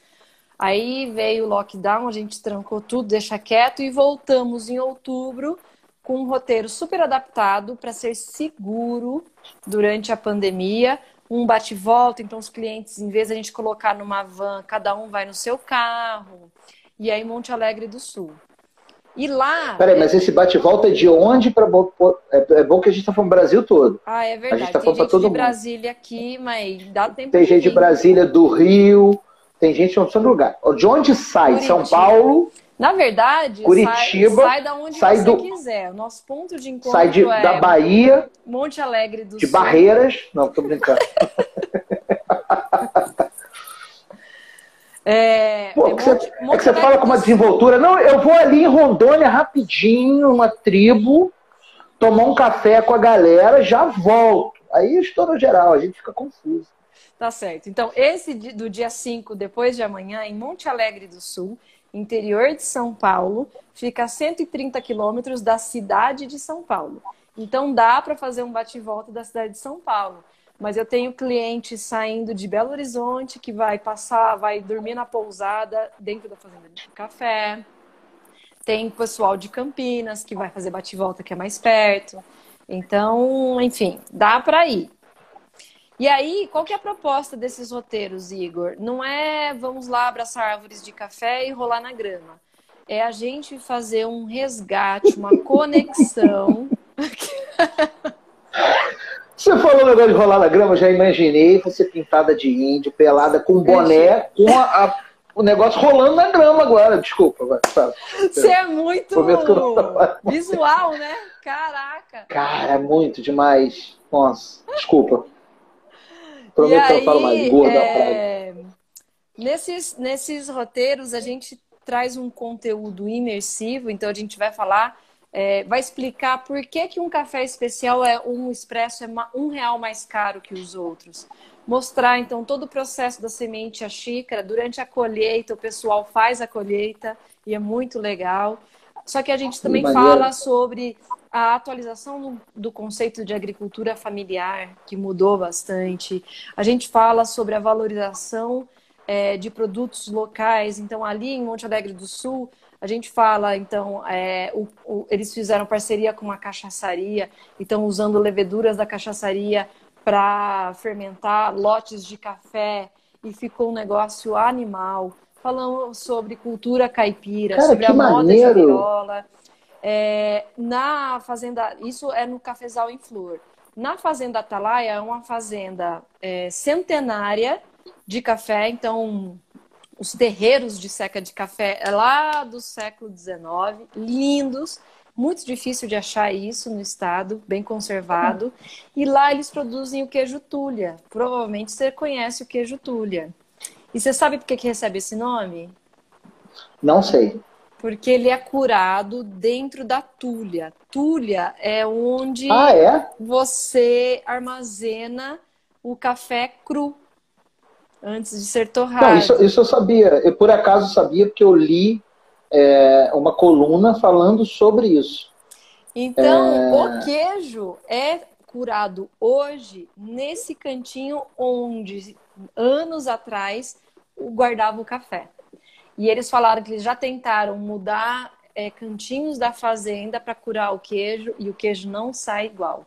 Aí veio o lockdown, a gente trancou tudo, deixa quieto e voltamos em outubro com um roteiro super adaptado para ser seguro durante a pandemia. Um bate-volta, então os clientes, em vez de a gente colocar numa van, cada um vai no seu carro. E aí, Monte Alegre do Sul. E lá. Peraí, mas esse bate-volta é de onde para. É, é bom que a gente está falando Brasil todo. Ah, é verdade. A gente tá falando tem gente todo de mundo. Brasília aqui, mas dá tempo Tem gente de Brasília, do Rio, tem gente de outro lugar. De onde sai? Curitiba. São Paulo. Na verdade, Curitiba, sai, sai da onde sai você do, quiser. O nosso ponto de encontro sai de, é da Bahia, Monte Alegre do de Sul. Barreiras. Não, tô brincando. É, Pô, é, que você, é que você fala com uma desenvoltura. Não, eu vou ali em Rondônia rapidinho, uma tribo, tomar um café com a galera, já volto. Aí estoura geral, a gente fica confuso. Tá certo. Então, esse do dia 5, depois de amanhã, em Monte Alegre do Sul, interior de São Paulo, fica a 130 quilômetros da cidade de São Paulo. Então, dá para fazer um bate-volta da cidade de São Paulo. Mas eu tenho cliente saindo de Belo Horizonte que vai passar, vai dormir na pousada dentro da fazenda de café. Tem pessoal de Campinas que vai fazer bate-volta que é mais perto. Então, enfim, dá para ir. E aí, qual que é a proposta desses roteiros, Igor? Não é vamos lá abraçar árvores de café e rolar na grama. É a gente fazer um resgate, uma conexão. Você falou o negócio de rolar na grama, já imaginei você pintada de índio, pelada com boné, com a, a, o negócio rolando na grama agora. Desculpa. Você é muito visual, né? Caraca. Cara, é muito demais. Nossa, desculpa. Prometo que eu falo mais gorda é... Nesses, nesses roteiros, a gente traz um conteúdo imersivo, então a gente vai falar, é, vai explicar por que, que um café especial é um expresso é um real mais caro que os outros. Mostrar, então, todo o processo da semente à xícara. Durante a colheita, o pessoal faz a colheita e é muito legal. Só que a gente também fala sobre a atualização do, conceito de agricultura familiar, que mudou bastante. A gente fala sobre a valorização é, de produtos locais. Então, ali em Monte Alegre do Sul, a gente fala, então, é, o, o, eles fizeram parceria com uma cachaçaria, então usando leveduras da cachaçaria para fermentar lotes de café e ficou um negócio animal. Falamos sobre cultura caipira, Cara, sobre a moda maneiro. de viola. É, na fazenda, isso é no Cafezal em Flor. Na fazenda Atalaia é uma fazenda é, centenária de café, então os terreiros de seca de café é lá do século XIX, lindos, muito difícil de achar isso no estado, bem conservado. E lá eles produzem o queijo Tulha. Provavelmente você conhece o queijo Tulha. E você sabe por que, que recebe esse nome? Não sei porque ele é curado dentro da tulha. Tulha é onde ah, é? você armazena o café cru antes de ser torrado. Não, isso, isso, eu sabia. Eu por acaso sabia porque eu li é, uma coluna falando sobre isso. Então, é... o queijo é curado hoje nesse cantinho onde anos atrás guardava o café. E eles falaram que eles já tentaram mudar é, cantinhos da fazenda para curar o queijo e o queijo não sai igual.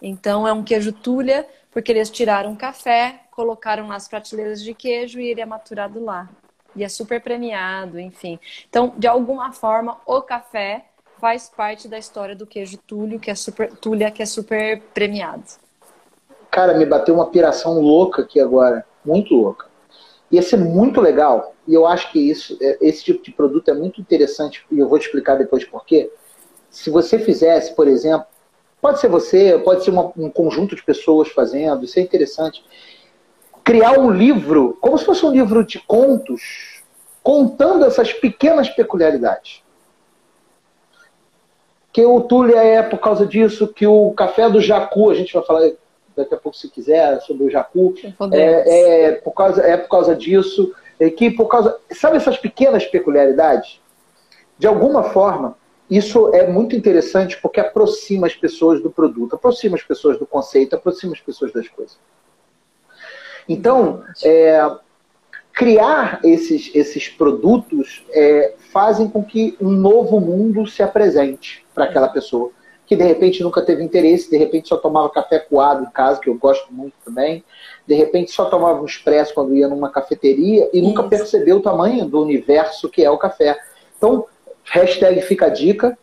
Então é um queijo tulha, porque eles tiraram o café, colocaram nas prateleiras de queijo e ele é maturado lá. E é super premiado, enfim. Então, de alguma forma, o café faz parte da história do queijo tulho, que é super, tulha, que é super premiado. Cara, me bateu uma piração louca aqui agora, muito louca. Ia ser muito legal, e eu acho que isso, é, esse tipo de produto é muito interessante, e eu vou te explicar depois por quê. Se você fizesse, por exemplo, pode ser você, pode ser uma, um conjunto de pessoas fazendo, isso é interessante. Criar um livro, como se fosse um livro de contos, contando essas pequenas peculiaridades. Que o Túlia é por causa disso, que o café do Jacu, a gente vai falar daqui a pouco se quiser, sobre o Jacu. É, é, por causa, é por causa disso, é que por causa. Sabe essas pequenas peculiaridades? De alguma forma, isso é muito interessante porque aproxima as pessoas do produto, aproxima as pessoas do conceito, aproxima as pessoas das coisas. Então, é, criar esses, esses produtos é, fazem com que um novo mundo se apresente para aquela pessoa que de repente nunca teve interesse, de repente só tomava café coado em casa, que eu gosto muito também, de repente só tomava um expresso quando ia numa cafeteria e Isso. nunca percebeu o tamanho do universo que é o café. Então, hashtag fica a dica,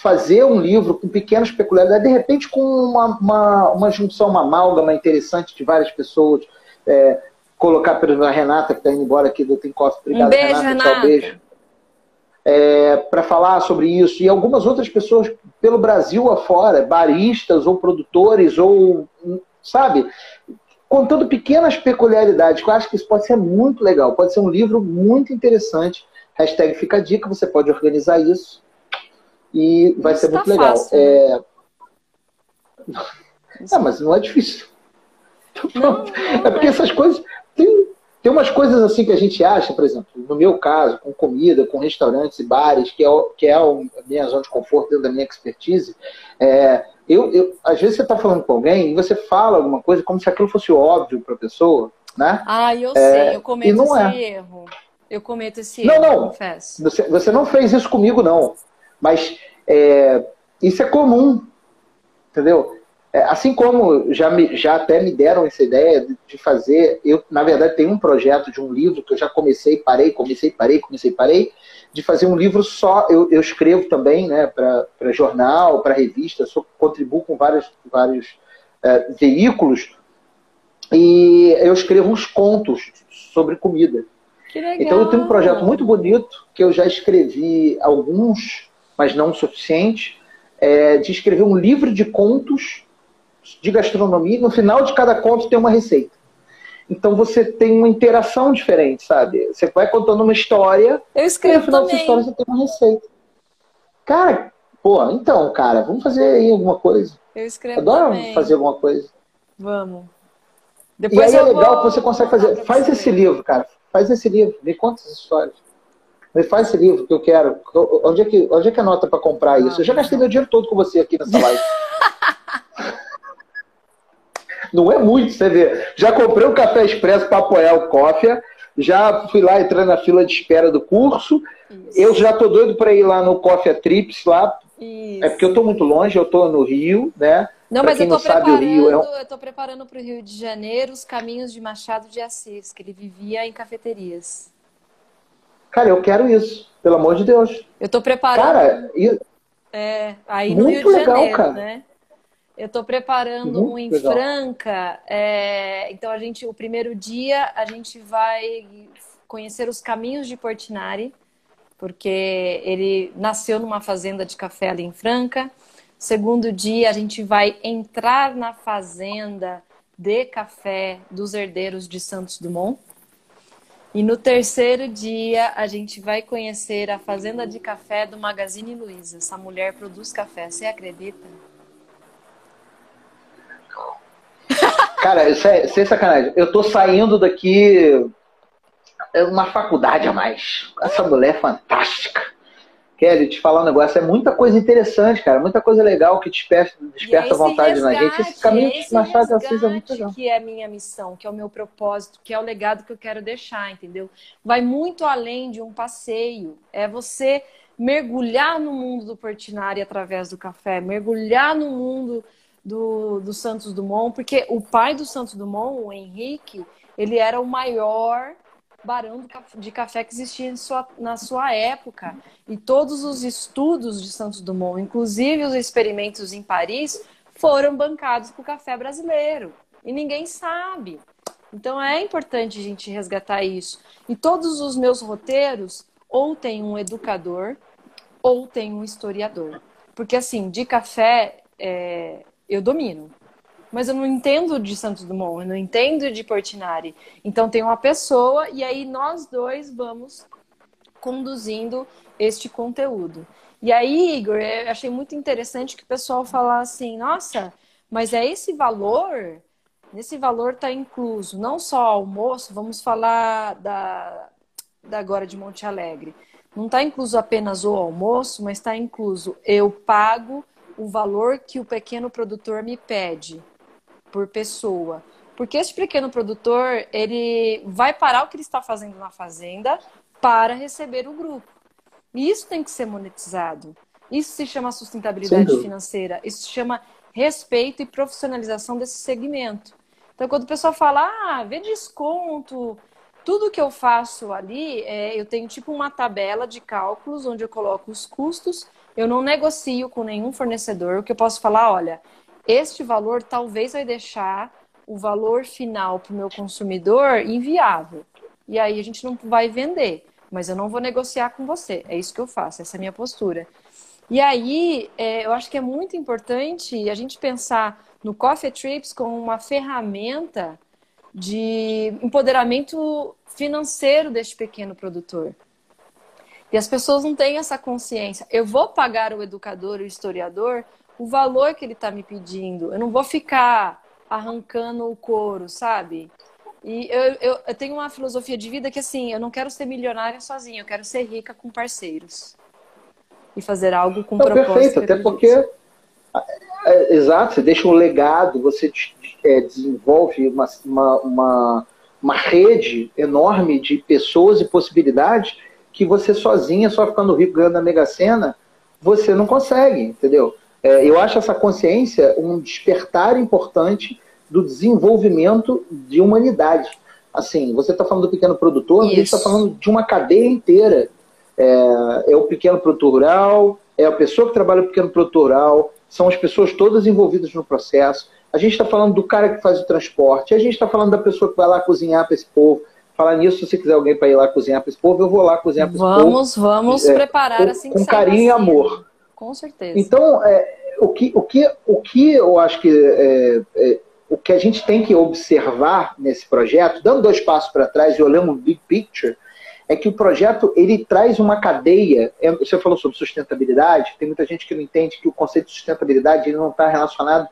fazer um livro com pequenas peculiaridades, de repente com uma, uma, uma junção, uma amálgama interessante de várias pessoas, é, colocar, a Renata, que está indo embora aqui do Tem Coffee. Obrigado, um beijo, Renata. Renata. Tchau, beijo é, para falar sobre isso. E algumas outras pessoas pelo Brasil afora, baristas ou produtores, ou, sabe? Contando pequenas peculiaridades, que eu acho que isso pode ser muito legal. Pode ser um livro muito interessante. Hashtag fica a dica, você pode organizar isso. E vai isso ser muito tá legal. Fácil, é... é... mas não é difícil. Não, não, é porque essas coisas. Tem, tem umas coisas assim que a gente acha, por exemplo, no meu caso, com comida, com restaurantes e bares, que é, que é a minha zona de conforto dentro da minha expertise, é, eu, eu, às vezes você está falando com alguém e você fala alguma coisa como se aquilo fosse óbvio para a pessoa, né? Ah, eu é, sei, eu cometo esse é. erro. Eu cometo esse não, erro, não. confesso. Você, você não fez isso comigo, não. Mas é, isso é comum. entendeu? É, assim como já, me, já até me deram essa ideia de, fazer, eu, na verdade, tenho um projeto de um livro que eu já comecei, parei, comecei, parei, comecei, parei, de fazer um livro só, eu, eu escrevo também, né, para jornal, para revista, sou, contribuo com vários, vários é, veículos, e eu escrevo uns contos sobre comida. Então eu tenho um projeto muito bonito, que eu já escrevi alguns, mas não o suficiente, é, de escrever um livro de contos de gastronomia, no final de cada conto tem uma receita. Então você tem uma interação diferente, sabe? Você vai contando uma história Eu escrevo e no final também. dessa história você tem uma receita. Cara, pô, então, cara, vamos fazer aí alguma coisa. Eu escrevo Adoro também. fazer alguma coisa. Vamos. e aí é legal que você consegue fazer. Faz você esse livro, cara. Faz esse livro. Me conta essas histórias. Me faz esse livro que eu quero. Onde é que, onde é que anota para comprar isso? Eu já gastei meu dinheiro todo com você aqui nessa live. Não é muito, você vê. Já comprei um café expresso para apoiar o Coffee. Já fui lá entrar na fila de espera do curso. Isso. Eu já tô doido para ir lá no Coffee Trips lá. Isso. É porque eu tô muito longe, eu tô no Rio, né? Não, Pra mas eu tô não sabe, o Rio é um- eu tô preparando para o Rio de Janeiro os caminhos de Machado de Assis, que ele vivia em cafeterias. Cara, eu quero isso, pelo amor de Deus. Eu tô preparando. Cara, e- É, aí no Muito Rio de legal, Janeiro, cara. né? Eu tô preparando Muito um em legal. Franca. é, então a gente, o primeiro dia a gente vai conhecer os caminhos de Portinari, porque ele nasceu numa fazenda de café ali em Franca. Segundo dia a gente vai entrar na fazenda de café dos herdeiros de Santos Dumont. E no terceiro dia, a gente vai conhecer a fazenda de café do Magazine Luiza. Essa mulher produz café, você acredita? cara, isso é, sem sacanagem. Eu tô saindo daqui é uma faculdade a mais. Essa mulher é fantástica. Kelly, te falar um negócio, é muita coisa interessante, cara. Muita coisa legal que desperta, desperta vontade na gente. Esse caminho esse de Machado de Assis é muito resgate legal. que é a minha missão, que é o meu propósito, que é o legado que eu quero deixar, entendeu? Vai muito além de um passeio. É você mergulhar no mundo do Portinari através do café, mergulhar no mundo do, do Santos Dumont, porque o pai do Santos Dumont, o Henrique, ele era o maior barão de café que existia sua- na sua época. E todos os estudos de Santos Dumont, inclusive os experimentos em Paris, foram bancados com café brasileiro. E ninguém sabe. Então é importante a gente resgatar isso. E todos os meus roteiros ou tem um educador ou tem um historiador. Porque assim, de café é, eu domino. Mas eu não entendo de Santos Dumont, eu não entendo de Portinari. Então tem uma pessoa e aí nós dois vamos conduzindo este conteúdo. E aí, Igor, eu achei muito interessante que o pessoal falar assim, nossa, mas é esse valor, nesse valor está incluso não só almoço, vamos falar da, da agora de Monte Alegre. Não está incluso apenas o almoço, mas está incluso eu pago o valor que o pequeno produtor me pede por pessoa. Porque esse pequeno produtor, ele vai parar o que ele está fazendo na fazenda para receber o grupo. E isso tem que ser monetizado. Isso se chama sustentabilidade financeira. Isso se chama respeito e profissionalização desse segmento. Então, quando o pessoal fala, ah, vê desconto, tudo que eu faço ali, é, eu tenho tipo uma tabela de cálculos onde eu coloco os custos, eu não negocio com nenhum fornecedor, o que eu posso falar, olha, este valor talvez vai deixar o valor final para o meu consumidor inviável. E aí a gente não vai vender, mas eu não vou negociar com você. É isso que eu faço, essa é a minha postura. E aí, é, eu acho que é muito importante a gente pensar no Coffee Trips como uma ferramenta de empoderamento financeiro deste pequeno produtor. E as pessoas não têm essa consciência. Eu vou pagar o educador, o historiador, o valor que ele está me pedindo. Eu não vou ficar arrancando o couro, sabe? E eu, eu, eu tenho uma filosofia de vida que, assim, eu não quero ser milionária sozinha, eu quero ser rica com parceiros. E fazer algo com Não, propósito. perfeito, até porque. é, exato, você deixa um legado, você é, desenvolve uma, uma, uma, uma rede enorme de pessoas e possibilidades que você sozinha, só ficando rico ganhando na Mega Sena, você não consegue, entendeu? É, eu acho essa consciência um despertar importante do desenvolvimento de humanidade. Assim, você está falando do pequeno produtor, mas a gente está falando de uma cadeia inteira. É, é, o pequeno produtor rural, é a pessoa que trabalha no pequeno produtor rural, são as pessoas todas envolvidas no processo. A gente está falando do cara que faz o transporte, a gente está falando da pessoa que vai lá cozinhar para esse povo. Falar nisso, se você quiser alguém para ir lá cozinhar para esse povo, eu vou lá cozinhar para esse povo. Vamos, vamos é, preparar assim Com carinho e amor. Com certeza. Então, é, o, que, o, que, o que eu acho que é, é, o que a gente tem que observar nesse projeto, dando dois passos para trás e olhando o big picture, é que o projeto ele traz uma cadeia. É, você falou sobre sustentabilidade, tem muita gente que não entende que o conceito de sustentabilidade ele não está relacionado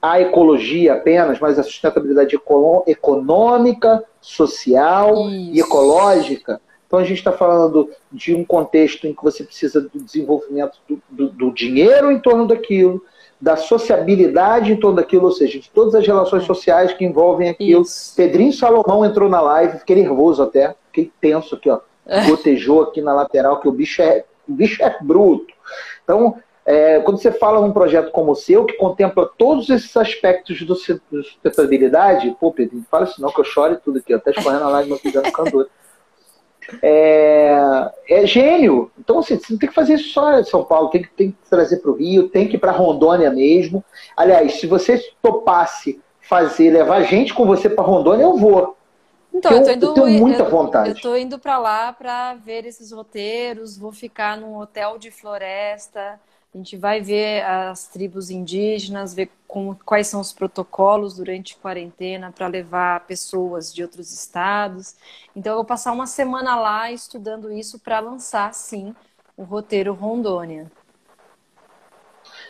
a ecologia apenas, mas a sustentabilidade econômica, social Isso. e ecológica. Então a gente está falando de um contexto em que você precisa do desenvolvimento do, do, do, dinheiro em torno daquilo, da sociabilidade em torno daquilo, ou seja, de todas as relações é. sociais que envolvem aquilo. Isso. Pedrinho Salomão entrou na live, fiquei nervoso até, fiquei tenso aqui, ó. É. Gotejou aqui na lateral, que o bicho é, o bicho é bruto. Então, é, quando você fala num projeto como o seu, que contempla todos esses aspectos do, sustentabilidade, pô, Pedro, fala isso não, que eu choro e tudo aqui, até escorrendo a lágrima aqui dentro do candor. É, é, gênio. Então, assim, você não tem que fazer isso só em São Paulo, tem que, tem que trazer para o Rio, tem que ir para Rondônia mesmo. Aliás, se você topasse fazer, levar gente com você para Rondônia, eu vou. Então, eu, eu, indo, eu tenho muita eu, vontade. Eu estou indo para lá para ver esses roteiros, vou ficar num hotel de floresta, a gente vai ver as tribos indígenas, ver com, quais são os protocolos durante quarentena para levar pessoas de outros estados. Então, eu vou passar uma semana lá estudando isso para lançar, sim, o roteiro Rondônia.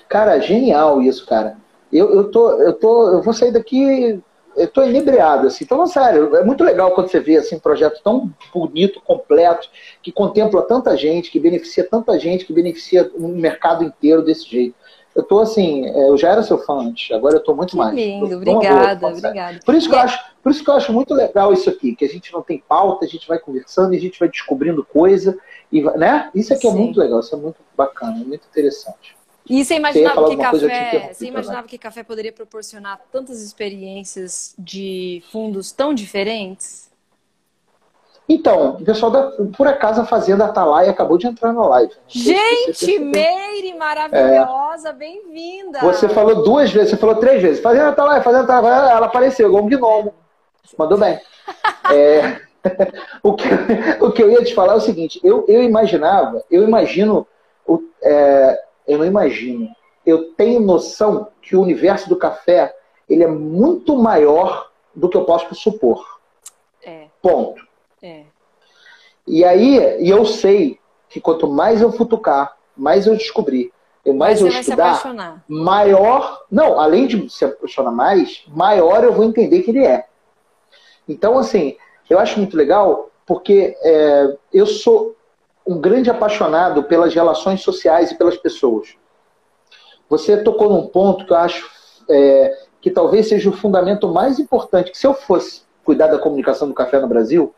Cara, genial isso, cara. Eu, eu, tô, eu, tô, eu vou sair daqui eu tô inebriado, assim. Então, sério, é muito legal quando você vê assim, um projeto tão bonito, completo, que contempla tanta gente, que beneficia tanta gente, que beneficia um mercado inteiro desse jeito. Eu tô assim, é, eu já era seu fã antes, agora eu tô muito que mais. Lindo, obrigada, obrigada. Por isso, que eu é acho, por isso que eu acho muito legal isso aqui, que a gente não tem pauta, a gente vai conversando a gente vai descobrindo coisa, e, né? Isso aqui é muito legal, isso é muito bacana, é muito interessante. E você imaginava que café, você imaginava que café poderia proporcionar tantas experiências de fundos tão diferentes? Então, o pessoal da, por acaso a Fazenda Atalaia acabou de entrar na live. Gente, Meire, maravilhosa, é. bem-vinda. Você falou duas vezes, você falou três vezes. Fazenda Atalaia, Fazenda Atalaia, ela apareceu, igual um gnomo. Mandou bem. é, o, que, o que eu ia te falar é o seguinte, eu, eu imaginava, eu imagino o, é, eu não imagino. Eu tenho noção que o universo do café ele é muito maior do que eu posso supor. É. Ponto. É. E aí, e eu sei que quanto mais eu futucar, mais eu descobrir, eu mais eu estudar, maior. Não, além de se apaixonar mais, maior eu vou entender que ele é. Então, assim, eu acho muito legal porque é, eu sou um grande apaixonado pelas relações sociais e pelas pessoas. Você tocou num ponto que eu acho é, que talvez seja o fundamento mais importante, que se eu fosse cuidar da comunicação do café no Brasil,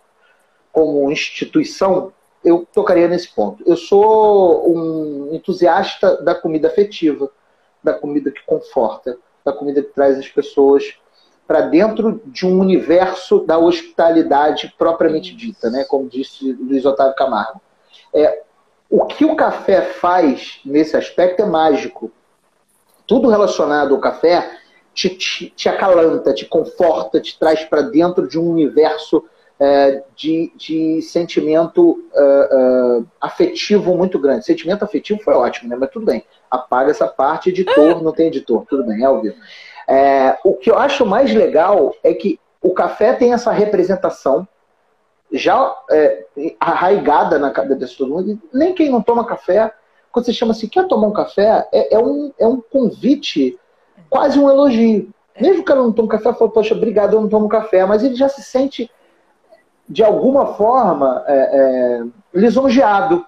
como instituição, eu tocaria nesse ponto. Eu sou um entusiasta da comida afetiva, da comida que conforta, da comida que traz as pessoas para dentro de um universo da hospitalidade propriamente dita, né? como disse Luiz Otávio Camargo. É, o que o café faz nesse aspecto é mágico. Tudo relacionado ao café te, te, te acalanta, te conforta, te traz para dentro de um universo é, de, de, sentimento uh, uh, afetivo muito grande. Sentimento afetivo foi ótimo, né? mas tudo bem. Apaga essa parte, editor, não tem editor, tudo bem, é ao vivo. É, o que eu acho mais legal é que o café tem essa representação já é, arraigada na cabeça de todo mundo. Nem quem não toma café, quando você chama assim, quer tomar um café, é, é um, é um convite, quase um elogio. Mesmo que cara não tome café, fala, poxa, obrigado, eu não tomo café, mas ele já se sente, de alguma forma, é, é, lisonjeado,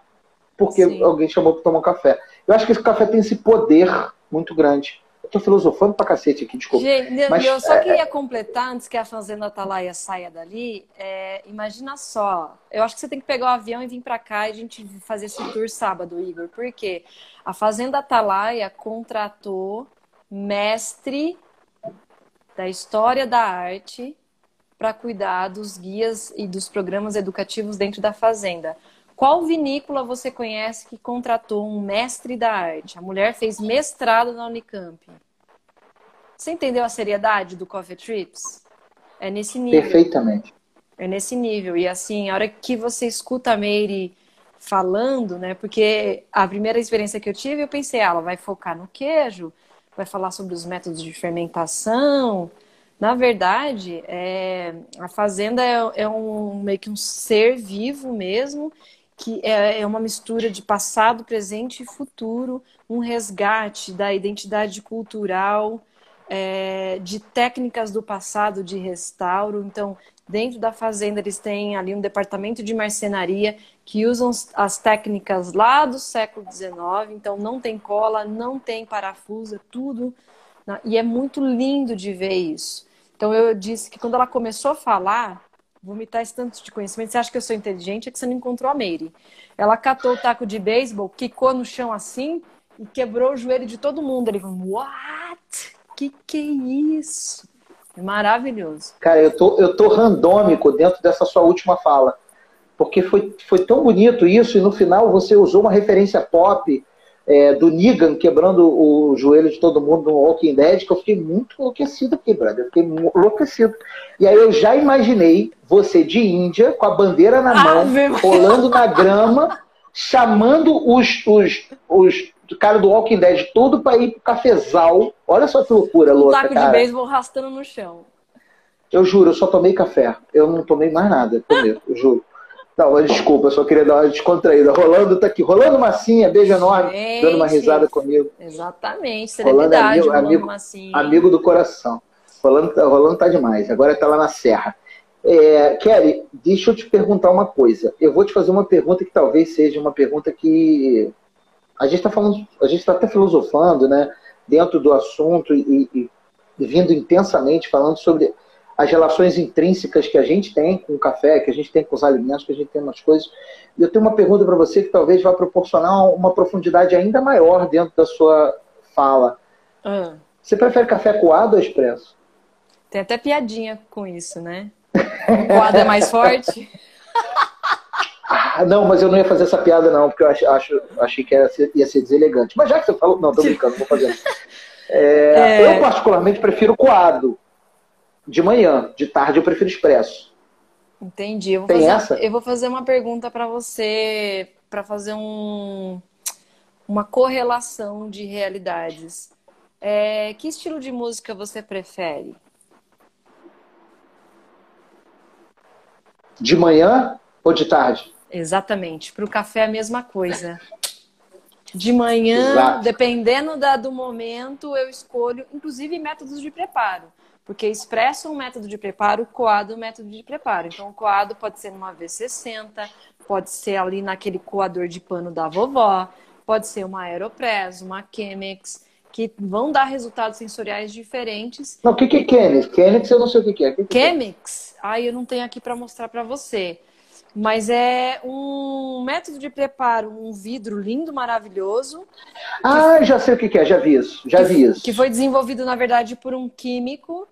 porque Sim. alguém chamou para tomar um café. Eu acho que esse café tem esse poder muito grande Eu tô filosofando pra cacete aqui, desculpa. Gente, Mas, eu só é... queria completar, antes que a Fazenda Atalaia saia dali, é, imagina só, eu acho que você tem que pegar o avião e vir para cá e a gente fazer esse tour sábado, Igor, porque a Fazenda Atalaia contratou mestre da história da arte para cuidar dos guias e dos programas educativos dentro da fazenda. Qual vinícola você conhece que contratou um mestre da arte? A mulher fez mestrado na Unicamp. Você entendeu a seriedade do Coffee Trips? É nesse nível. Perfeitamente. É nesse nível. E assim, a hora que você escuta a Meire falando, né? Porque a primeira experiência que eu tive, eu pensei, ah, ela vai focar no queijo, vai falar sobre os métodos de fermentação. Na verdade, é, a fazenda é, é um meio que um ser vivo mesmo que é, é uma mistura de passado, presente e futuro, um resgate da identidade cultural, é, de técnicas do passado de restauro. Então, dentro da fazenda, eles têm ali um departamento de marcenaria que usam as técnicas lá do século XIX. Então, não tem cola, não tem parafuso, é tudo. E é muito lindo de ver isso. Então, eu disse que quando ela começou a falar, vomitar esse tanto de conhecimento. Você acha que eu sou inteligente? É que você não encontrou a Meire. Ela catou o taco de beisebol, quicou no chão assim e quebrou o joelho de todo mundo. Ele falou, what? Que que é isso? É maravilhoso. Cara, eu tô, eu tô randômico dentro dessa sua última fala. Porque foi, foi tão bonito isso, e no final você usou uma referência pop é, do Negan quebrando o joelho de todo mundo no Walking Dead, que eu fiquei muito enlouquecido aqui, brother. Eu fiquei enlouquecido. E aí eu já imaginei você de Índia, com a bandeira na mão, rolando na grama, chamando os, os, os cara do Walking Dead todo para ir pro cafezal. Olha só que loucura, louca, um taco cara. de beisebol arrastando no chão. Eu juro, eu só tomei café. Eu não tomei mais nada, comer, eu juro. Não, desculpa, eu só queria dar uma descontraída. Rolando tá aqui. Rolando Massinha, beijo enorme, Gente, dando uma risada comigo. Exatamente, celebridade, Rolando, amigo, amigo, Massinha. Amigo do coração. Rolando, tá, rolando tá demais, agora tá lá na Serra. É, Kelly, deixa eu te perguntar uma coisa. Eu vou te fazer uma pergunta que talvez seja uma pergunta que a gente está falando, a gente está até filosofando, né, dentro do assunto e, e, e vindo intensamente falando sobre as relações intrínsecas que a gente tem com o café, que a gente tem com os alimentos, que a gente tem nas coisas. E eu tenho uma pergunta para você que talvez vá proporcionar uma profundidade ainda maior dentro da sua fala. Hum. Você prefere café coado ou expresso? Tem até piadinha com isso, né? O coado é mais forte? ah, não, mas eu não ia fazer essa piada, não, porque eu acho, acho, achei que ia ser, ia ser deselegante. Mas já que você falou. Não, tô brincando, vou fazer. É, é... Eu, particularmente, prefiro coado de manhã, de tarde eu prefiro expresso. Entendi. Eu vou Tem fazer, essa? Eu vou fazer uma pergunta para você, para fazer um, uma correlação de realidades. É, que estilo de música você prefere? De manhã ou de tarde? Exatamente. Para o café é a mesma coisa. De manhã, Exato. dependendo da, do momento, eu escolho, inclusive métodos de preparo. Porque expresso um método de preparo, coado um método de preparo. Então, o coado pode ser numa V60, pode ser ali naquele coador de pano da vovó, pode ser uma Aeropress, uma Chemex, que vão dar resultados sensoriais diferentes. Não, o que, que é Chemex? Chemex eu não sei o que, é. Que que é? Chemex? Ai, eu não tenho aqui para mostrar para você. Mas é um método de preparo, um vidro lindo, maravilhoso. Ah, já sei o que é, já vi isso, já vi isso. Que foi desenvolvido, na verdade, por um químico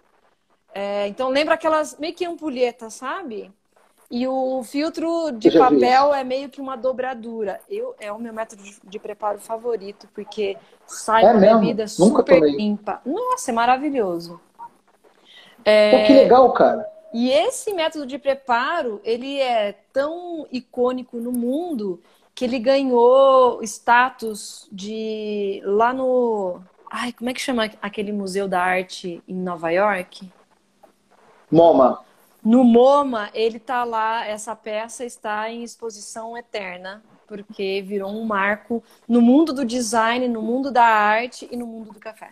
é, então lembra aquelas meio que ampulhetas, sabe? E o filtro de papel é meio que uma dobradura. Eu, é o meu método de, de preparo favorito, porque sai é uma mesmo? bebida Nunca super limpa. Nossa, é maravilhoso. É... Pô, que legal, cara. E esse método de preparo, ele é tão icônico no mundo que ele ganhou status de lá no, ai, como é que chama aquele museu da arte em Nova York? MoMA. No MoMA, ele tá lá, essa peça está em exposição eterna, porque virou um marco no mundo do design, no mundo da arte e no mundo do café.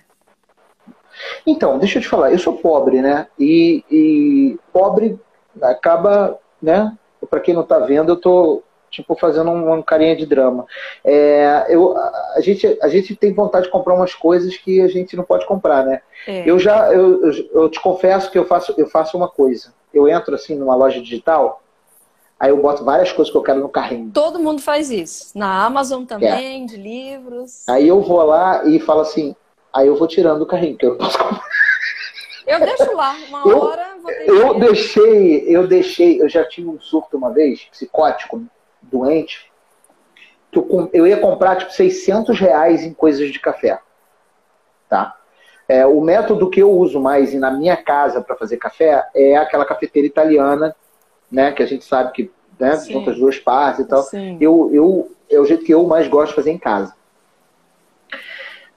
Então, deixa eu te falar, eu sou pobre, né? E, e pobre acaba, né? Para quem não está vendo, eu tô tipo fazendo um, um carinha de drama. É, eu, a, gente, a gente tem vontade de comprar umas coisas que a gente não pode comprar, né? É. Eu já, eu, eu, te confesso que eu faço, eu faço uma coisa. Eu entro assim numa loja digital, aí eu boto várias coisas que eu quero no carrinho. Todo mundo faz isso. Na Amazon também, é. de livros. Aí eu vou lá e falo assim, aí eu vou tirando do carrinho, que eu não posso comprar. Eu deixo lá, uma eu, hora vou ter Eu deixei, eu deixei, eu já tive um surto uma vez, psicótico, doente, que eu, eu ia comprar tipo 600 reais em coisas de café. Tá? É, o método que eu uso mais na minha casa para fazer café é aquela cafeteira italiana, né? Que a gente sabe que né, junta as duas partes e tal. Eu, eu, é o jeito que eu mais gosto de fazer em casa.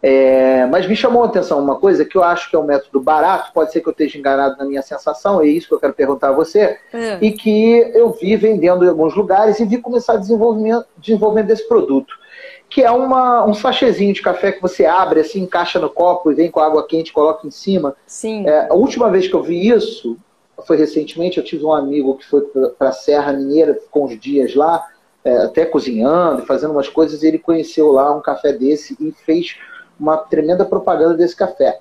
É, mas me chamou a atenção uma coisa que eu acho que é um método barato, pode ser que eu esteja enganado na minha sensação, é isso que eu quero perguntar a você, é. e que eu vi vendendo em alguns lugares e vi começar a desenvolvimento, desenvolvimento desse produto, que é uma, um sachêzinho de café que você abre, assim, encaixa no copo e vem com água quente, coloca em cima. Sim. É, a última vez que eu vi isso foi recentemente, eu tive um amigo que foi para a Serra Mineira, ficou uns dias lá, é, até cozinhando, fazendo umas coisas, e ele conheceu lá um café desse e fez uma tremenda propaganda desse café.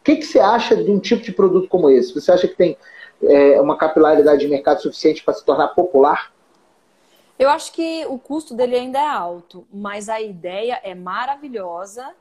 O que, que você acha de um tipo de produto como esse? Você acha que tem é, uma capilaridade de mercado suficiente para se tornar popular? Eu acho que o custo dele ainda é alto, mas a ideia é maravilhosa,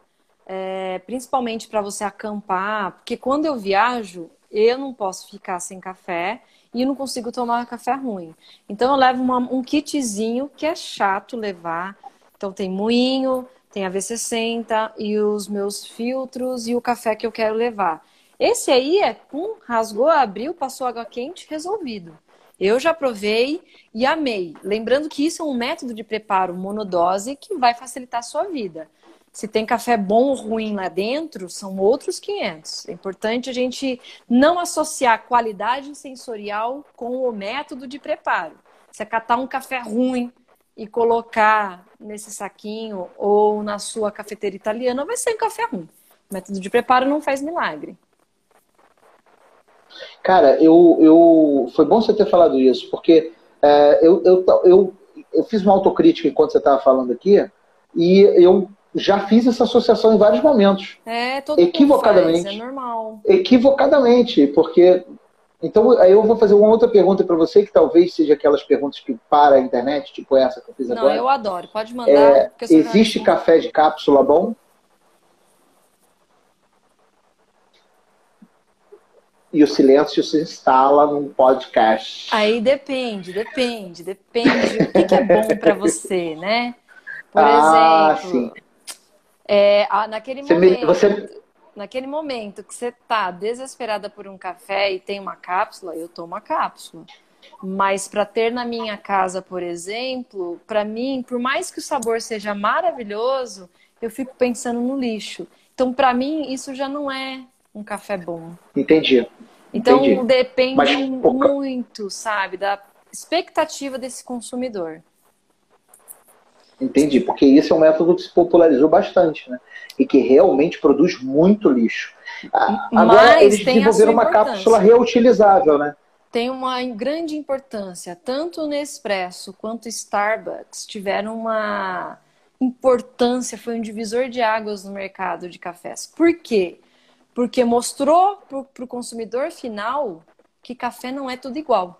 é, principalmente para você acampar, porque quando eu viajo, eu não posso ficar sem café e não consigo tomar café ruim. Então eu levo uma, um kitzinho que é chato levar. Então tem moinho, tem a V60 e os meus filtros e o café que eu quero levar. Esse aí é, pum, rasgou, abriu, passou água quente, resolvido. Eu já provei e amei. Lembrando que isso é um método de preparo monodose que vai facilitar a sua vida. Se tem café bom ou ruim lá dentro, são outros 500. É importante a gente não associar qualidade sensorial com o método de preparo. Se catar um café ruim e colocar nesse saquinho ou na sua cafeteira italiana, vai ser um café ruim. O método de preparo não faz milagre. Cara, eu, eu foi bom você ter falado isso, porque é, eu, eu, eu, eu fiz uma autocrítica enquanto você estava falando aqui, e eu já fiz essa associação em vários momentos. É, todo equivocadamente. Faz, é normal. Equivocadamente, porque então, aí eu vou fazer uma outra pergunta para você, que talvez seja aquelas perguntas que para a internet, tipo essa que eu fiz Não, agora. Não, eu adoro. Pode mandar. É, existe café de cápsula bom? E o silêncio se instala num podcast. Aí depende, depende, depende. o que, que é bom para você, né? Por ah, exemplo, sim. É, naquele você momento. Me, você naquele momento que você tá desesperada por um café e tem uma cápsula, eu tomo a cápsula. Mas para ter na minha casa, por exemplo, para mim, por mais que o sabor seja maravilhoso, eu fico pensando no lixo. Então, para mim, isso já não é um café bom. Entendi. Então, Entendi. depende Mas, muito, sabe, da expectativa desse consumidor. Entendi, porque isso é um método que se popularizou bastante, né? E que realmente produz muito lixo. Agora Mas eles desenvolveram uma cápsula reutilizável, né? Tem uma grande importância. Tanto o Nespresso quanto o Starbucks tiveram uma importância, foi um divisor de águas no mercado de cafés. Por quê? Porque mostrou para o consumidor final que café não é tudo igual.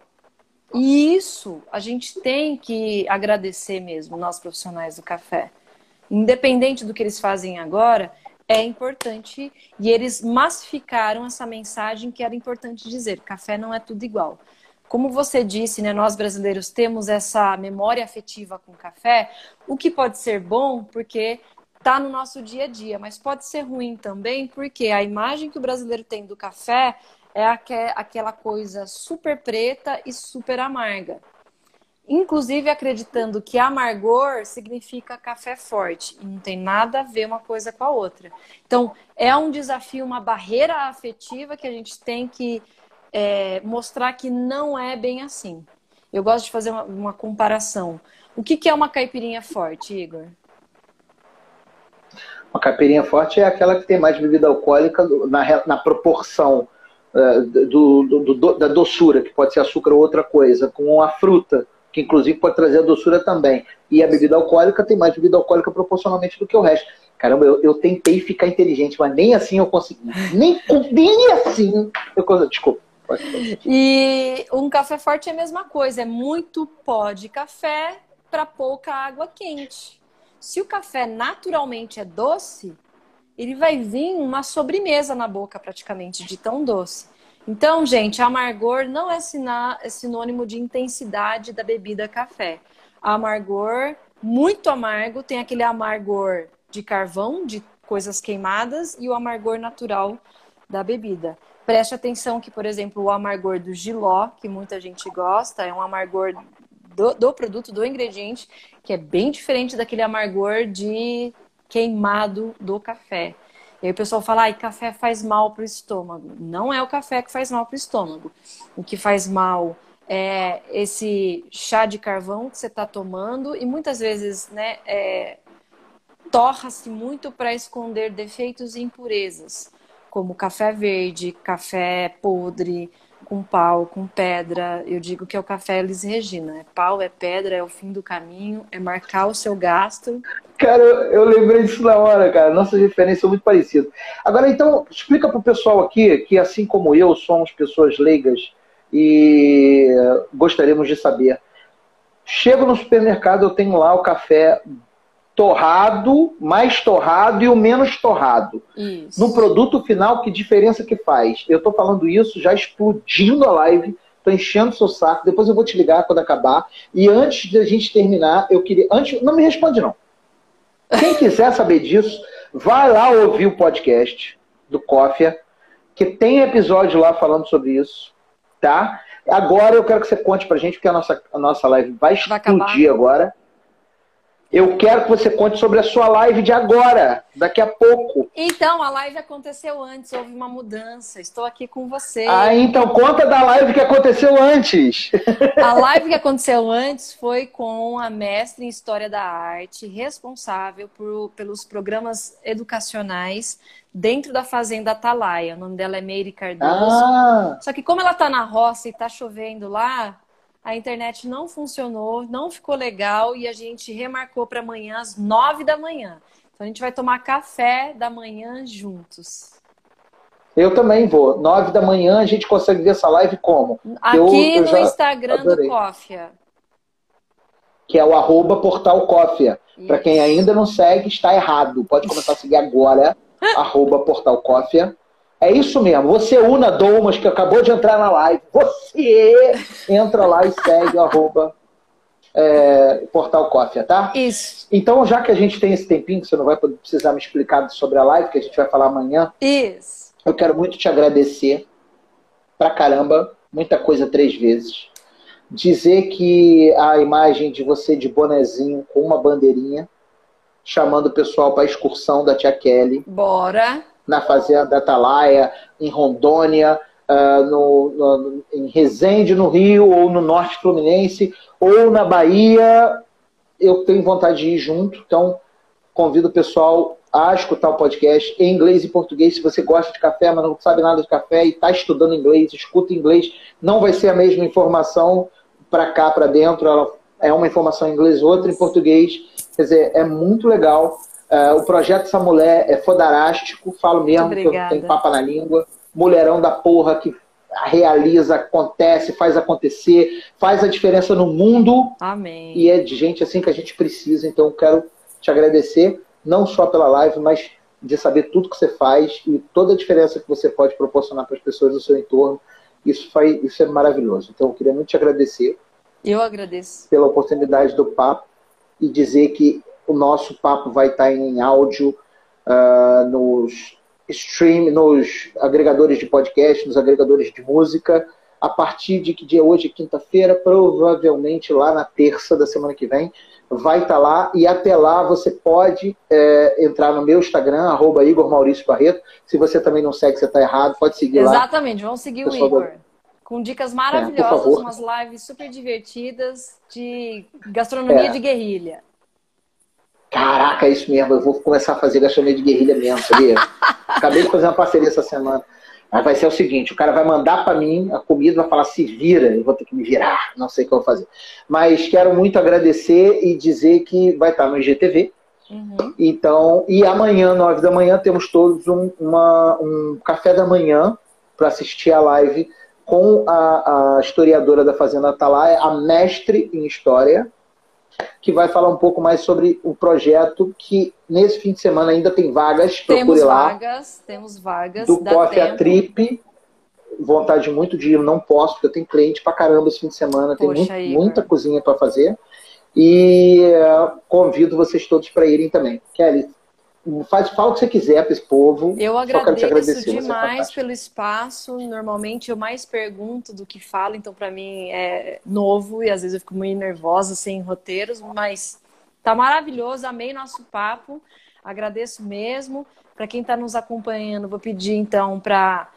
E isso a gente tem que agradecer mesmo, nós profissionais do café. Independente do que eles fazem agora, é importante e eles massificaram essa mensagem que era importante dizer: café não é tudo igual. Como você disse, né, nós brasileiros temos essa memória afetiva com café, o que pode ser bom porque está no nosso dia a dia, mas pode ser ruim também porque a imagem que o brasileiro tem do café é aquela coisa super preta e super amarga. Inclusive acreditando que amargor significa café forte e não tem nada a ver uma coisa com a outra. Então, é um desafio, uma barreira afetiva que a gente tem que é, mostrar que não é bem assim. Eu gosto de fazer uma, uma comparação. O que, que é uma caipirinha forte, Igor? Uma caipirinha forte é aquela que tem mais bebida alcoólica na, na proporção do, do, do, da doçura, que pode ser açúcar ou outra coisa, com a fruta, que inclusive pode trazer a doçura também. E a bebida alcoólica tem mais bebida alcoólica proporcionalmente do que o resto. Caramba, eu, eu tentei ficar inteligente, mas nem assim eu consegui. Nem, nem assim eu consegui. Desculpa. E um café forte é a mesma coisa, é muito pó de café para pouca água quente. Se o café naturalmente é doce, ele vai vir uma sobremesa na boca praticamente de tão doce. Então, gente, amargor não é, é sinônimo de intensidade da bebida café. Amargor, muito amargo, tem aquele amargor de carvão, de coisas queimadas, e o amargor natural da bebida. Preste atenção que, por exemplo, o amargor do giló, que muita gente gosta, é um amargor do, do produto, do ingrediente, que é bem diferente daquele amargor de queimado do café. E aí o pessoal fala, ai, café faz mal para o estômago. Não é o café que faz mal para o estômago. O que faz mal é esse chá de carvão que você está tomando e muitas vezes, né, é, torra-se muito para esconder defeitos e impurezas, como café verde, café podre, com pau, com pedra. Eu digo que é o café Elis Regina. É pau, é pedra, é o fim do caminho, é marcar o seu gasto. Cara, eu, lembrei disso na hora, cara. Nossas referências são muito parecidas. Agora, então, explica para o pessoal aqui que, assim como eu, somos pessoas leigas e gostaríamos de saber. Chego no supermercado, eu tenho lá o café torrado, mais torrado e o menos torrado. Isso. No produto final, que diferença que faz? Eu estou falando isso já explodindo a live, estou enchendo o seu saco, depois eu vou te ligar quando acabar. E antes de a gente terminar, eu queria. Antes, não me responde, não. Quem quiser saber disso, vai lá ouvir o podcast do Cófia, que tem episódio lá falando sobre isso, tá? Agora eu quero que você conte pra gente, porque a nossa, a nossa live vai explodir vai agora. Eu quero que você conte sobre a sua live de agora, daqui a pouco. Então, a live aconteceu antes, houve uma mudança. Estou aqui com você. Ah, então conta da live que aconteceu antes. A live que aconteceu antes foi com a mestre em História da Arte, responsável por, pelos programas educacionais dentro da Fazenda Atalaia. O nome dela é Meire Cardoso. Ah. Só que como ela está na roça e está chovendo lá, a internet não funcionou, não ficou legal e a gente remarcou para amanhã às nove da manhã. Então a gente vai tomar café da manhã juntos. Eu também vou. Nove da manhã a gente consegue ver essa live como? Aqui eu, eu no Instagram adorei. do Cófia. Que é o arroba portal Cófia. Para quem ainda não segue, está errado. Pode começar a seguir agora, arroba portal Cófia. É isso mesmo. Você, Una Domas, que acabou de entrar na live, você entra lá e segue o arroba é, Portal Coffee, tá? Isso. Então, já que a gente tem esse tempinho, que você não vai precisar me explicar sobre a live, que a gente vai falar amanhã. Isso. Eu quero muito te agradecer pra caramba, muita coisa três vezes. Dizer que a imagem de você de bonezinho com uma bandeirinha, chamando o pessoal para a excursão da tia Kelly. Bora! Na Fazenda Atalaia, em Rondônia, uh, no, no, em Resende, no Rio, ou no Norte Fluminense, ou na Bahia, eu tenho vontade de ir junto. Então, convido o pessoal a escutar o podcast em inglês e português. Se você gosta de café, mas não sabe nada de café e está estudando inglês, escuta inglês. Não vai ser a mesma informação para cá, para dentro. Ela é uma informação em inglês, outra em português. Quer dizer, é muito legal. Uh, o projeto Essa Mulher é fodarástico, falo mesmo que eu tenho papa na língua. Mulherão da porra que realiza, acontece, faz acontecer, faz a diferença no mundo. Amém. E é de gente assim que a gente precisa. Então, quero te agradecer, não só pela live, mas de saber tudo que você faz e toda a diferença que você pode proporcionar para as pessoas do seu entorno. Isso, faz, isso é maravilhoso. Então, eu queria muito te agradecer. Eu agradeço. Pela oportunidade do papo e dizer que o nosso papo vai estar em áudio uh, nos stream, nos agregadores de podcast, nos agregadores de música. A partir de que dia hoje, quinta-feira, provavelmente lá na terça da semana que vem, vai estar lá. E até lá você pode é, entrar no meu Instagram, arroba Igor Maurício Barreto. Se você também não segue, você está errado, pode seguir Exatamente, lá. Exatamente, vamos seguir o Igor. Do... Com dicas maravilhosas, é, umas lives super divertidas de gastronomia é. de guerrilha. Caraca, é isso mesmo, eu vou começar a fazer gastronomia de guerrilha mesmo, sabia? Acabei de fazer uma parceria essa semana. Aí vai ser o seguinte: o cara vai mandar para mim a comida, vai falar se vira, eu vou ter que me virar, não sei o que eu vou fazer. Mas quero muito agradecer e dizer que vai estar no IGTV. Uhum. Então, e amanhã, nove da manhã, temos todos um, uma, um café da manhã para assistir a live com a, a historiadora da Fazenda Atalaia, a mestre em História, que vai falar um pouco mais sobre o projeto que nesse fim de semana ainda tem vagas. Temos lá. vagas, temos vagas. Do Coffee a Trip. Vontade muito de ir, não posso, porque eu tenho cliente pra caramba esse fim de semana, tem muito, muita cozinha para fazer. E uh, convido vocês todos para irem também. Kelly, faz, fala o que você quiser para esse povo. Eu agradeço é demais pelo espaço. Normalmente eu mais pergunto do que falo, então para mim é novo e às vezes eu fico muito nervosa sem roteiros, mas tá maravilhoso, amei nosso papo. Agradeço mesmo. Para quem está nos acompanhando, vou pedir então para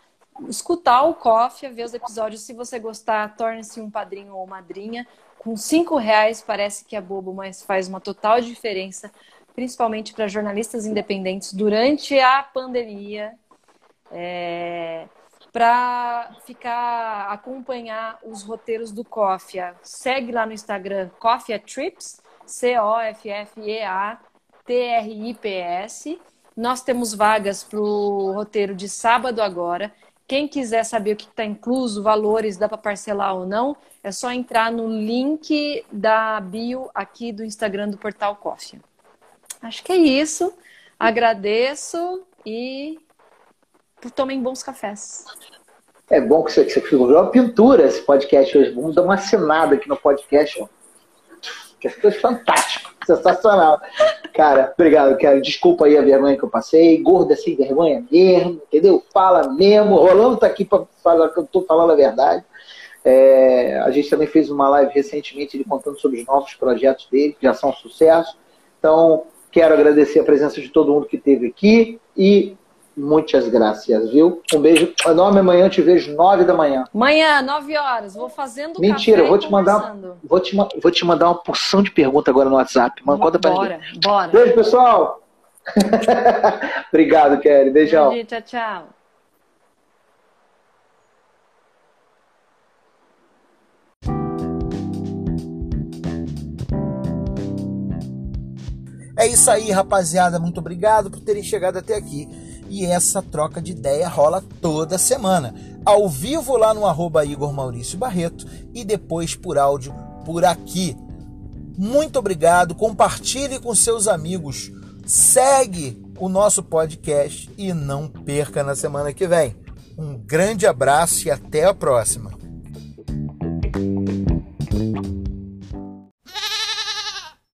escutar o Coffee, ver os episódios. Se você gostar, torne-se um padrinho ou madrinha. Com cinco reais parece que é bobo, mas faz uma total diferença principalmente para jornalistas independentes durante a pandemia, é, para ficar acompanhar os roteiros do Cofia. Segue lá no Instagram Cofia Trips, C-O-F-F-E-A-T-R-I-P-S. Nós temos vagas para o roteiro de sábado agora. Quem quiser saber o que está incluso, valores, dá para parcelar ou não, é só entrar no link da bio aqui do Instagram do Portal Cofia. Acho que é isso. Agradeço e tomem bons cafés. É bom que você, você figurou uma pintura esse podcast hoje. Vamos dar uma assinada aqui no podcast. Que foi fantástico, sensacional. Cara, obrigado, cara. Desculpa aí a vergonha que eu passei. Gorda sem vergonha mesmo, entendeu? Fala mesmo. Rolando tá aqui para falar que eu tô falando a verdade. É, a gente também fez uma live recentemente ele contando sobre os novos projetos dele, que já são um sucesso. Então, Quero agradecer a presença de todo mundo que esteve aqui e muitas graças, viu? Um beijo enorme. Amanhã eu te vejo nove da manhã. Amanhã, nove horas. Vou fazendo Mentira, vou te mandar, vou te, vou te mandar uma porção de perguntas agora no WhatsApp. Manda, conta pra bora, bora. Beijo, pessoal. Obrigado, Kelly. Beijão. Beijo, tchau, tchau. É isso aí, rapaziada. Muito obrigado por terem chegado até aqui. E essa troca de ideia rola toda semana. Ao vivo lá no arroba Igor Maurício Barreto e depois por áudio por aqui. Muito obrigado. Compartilhe com seus amigos. Segue o nosso podcast e não perca na semana que vem. Um grande abraço e até a próxima.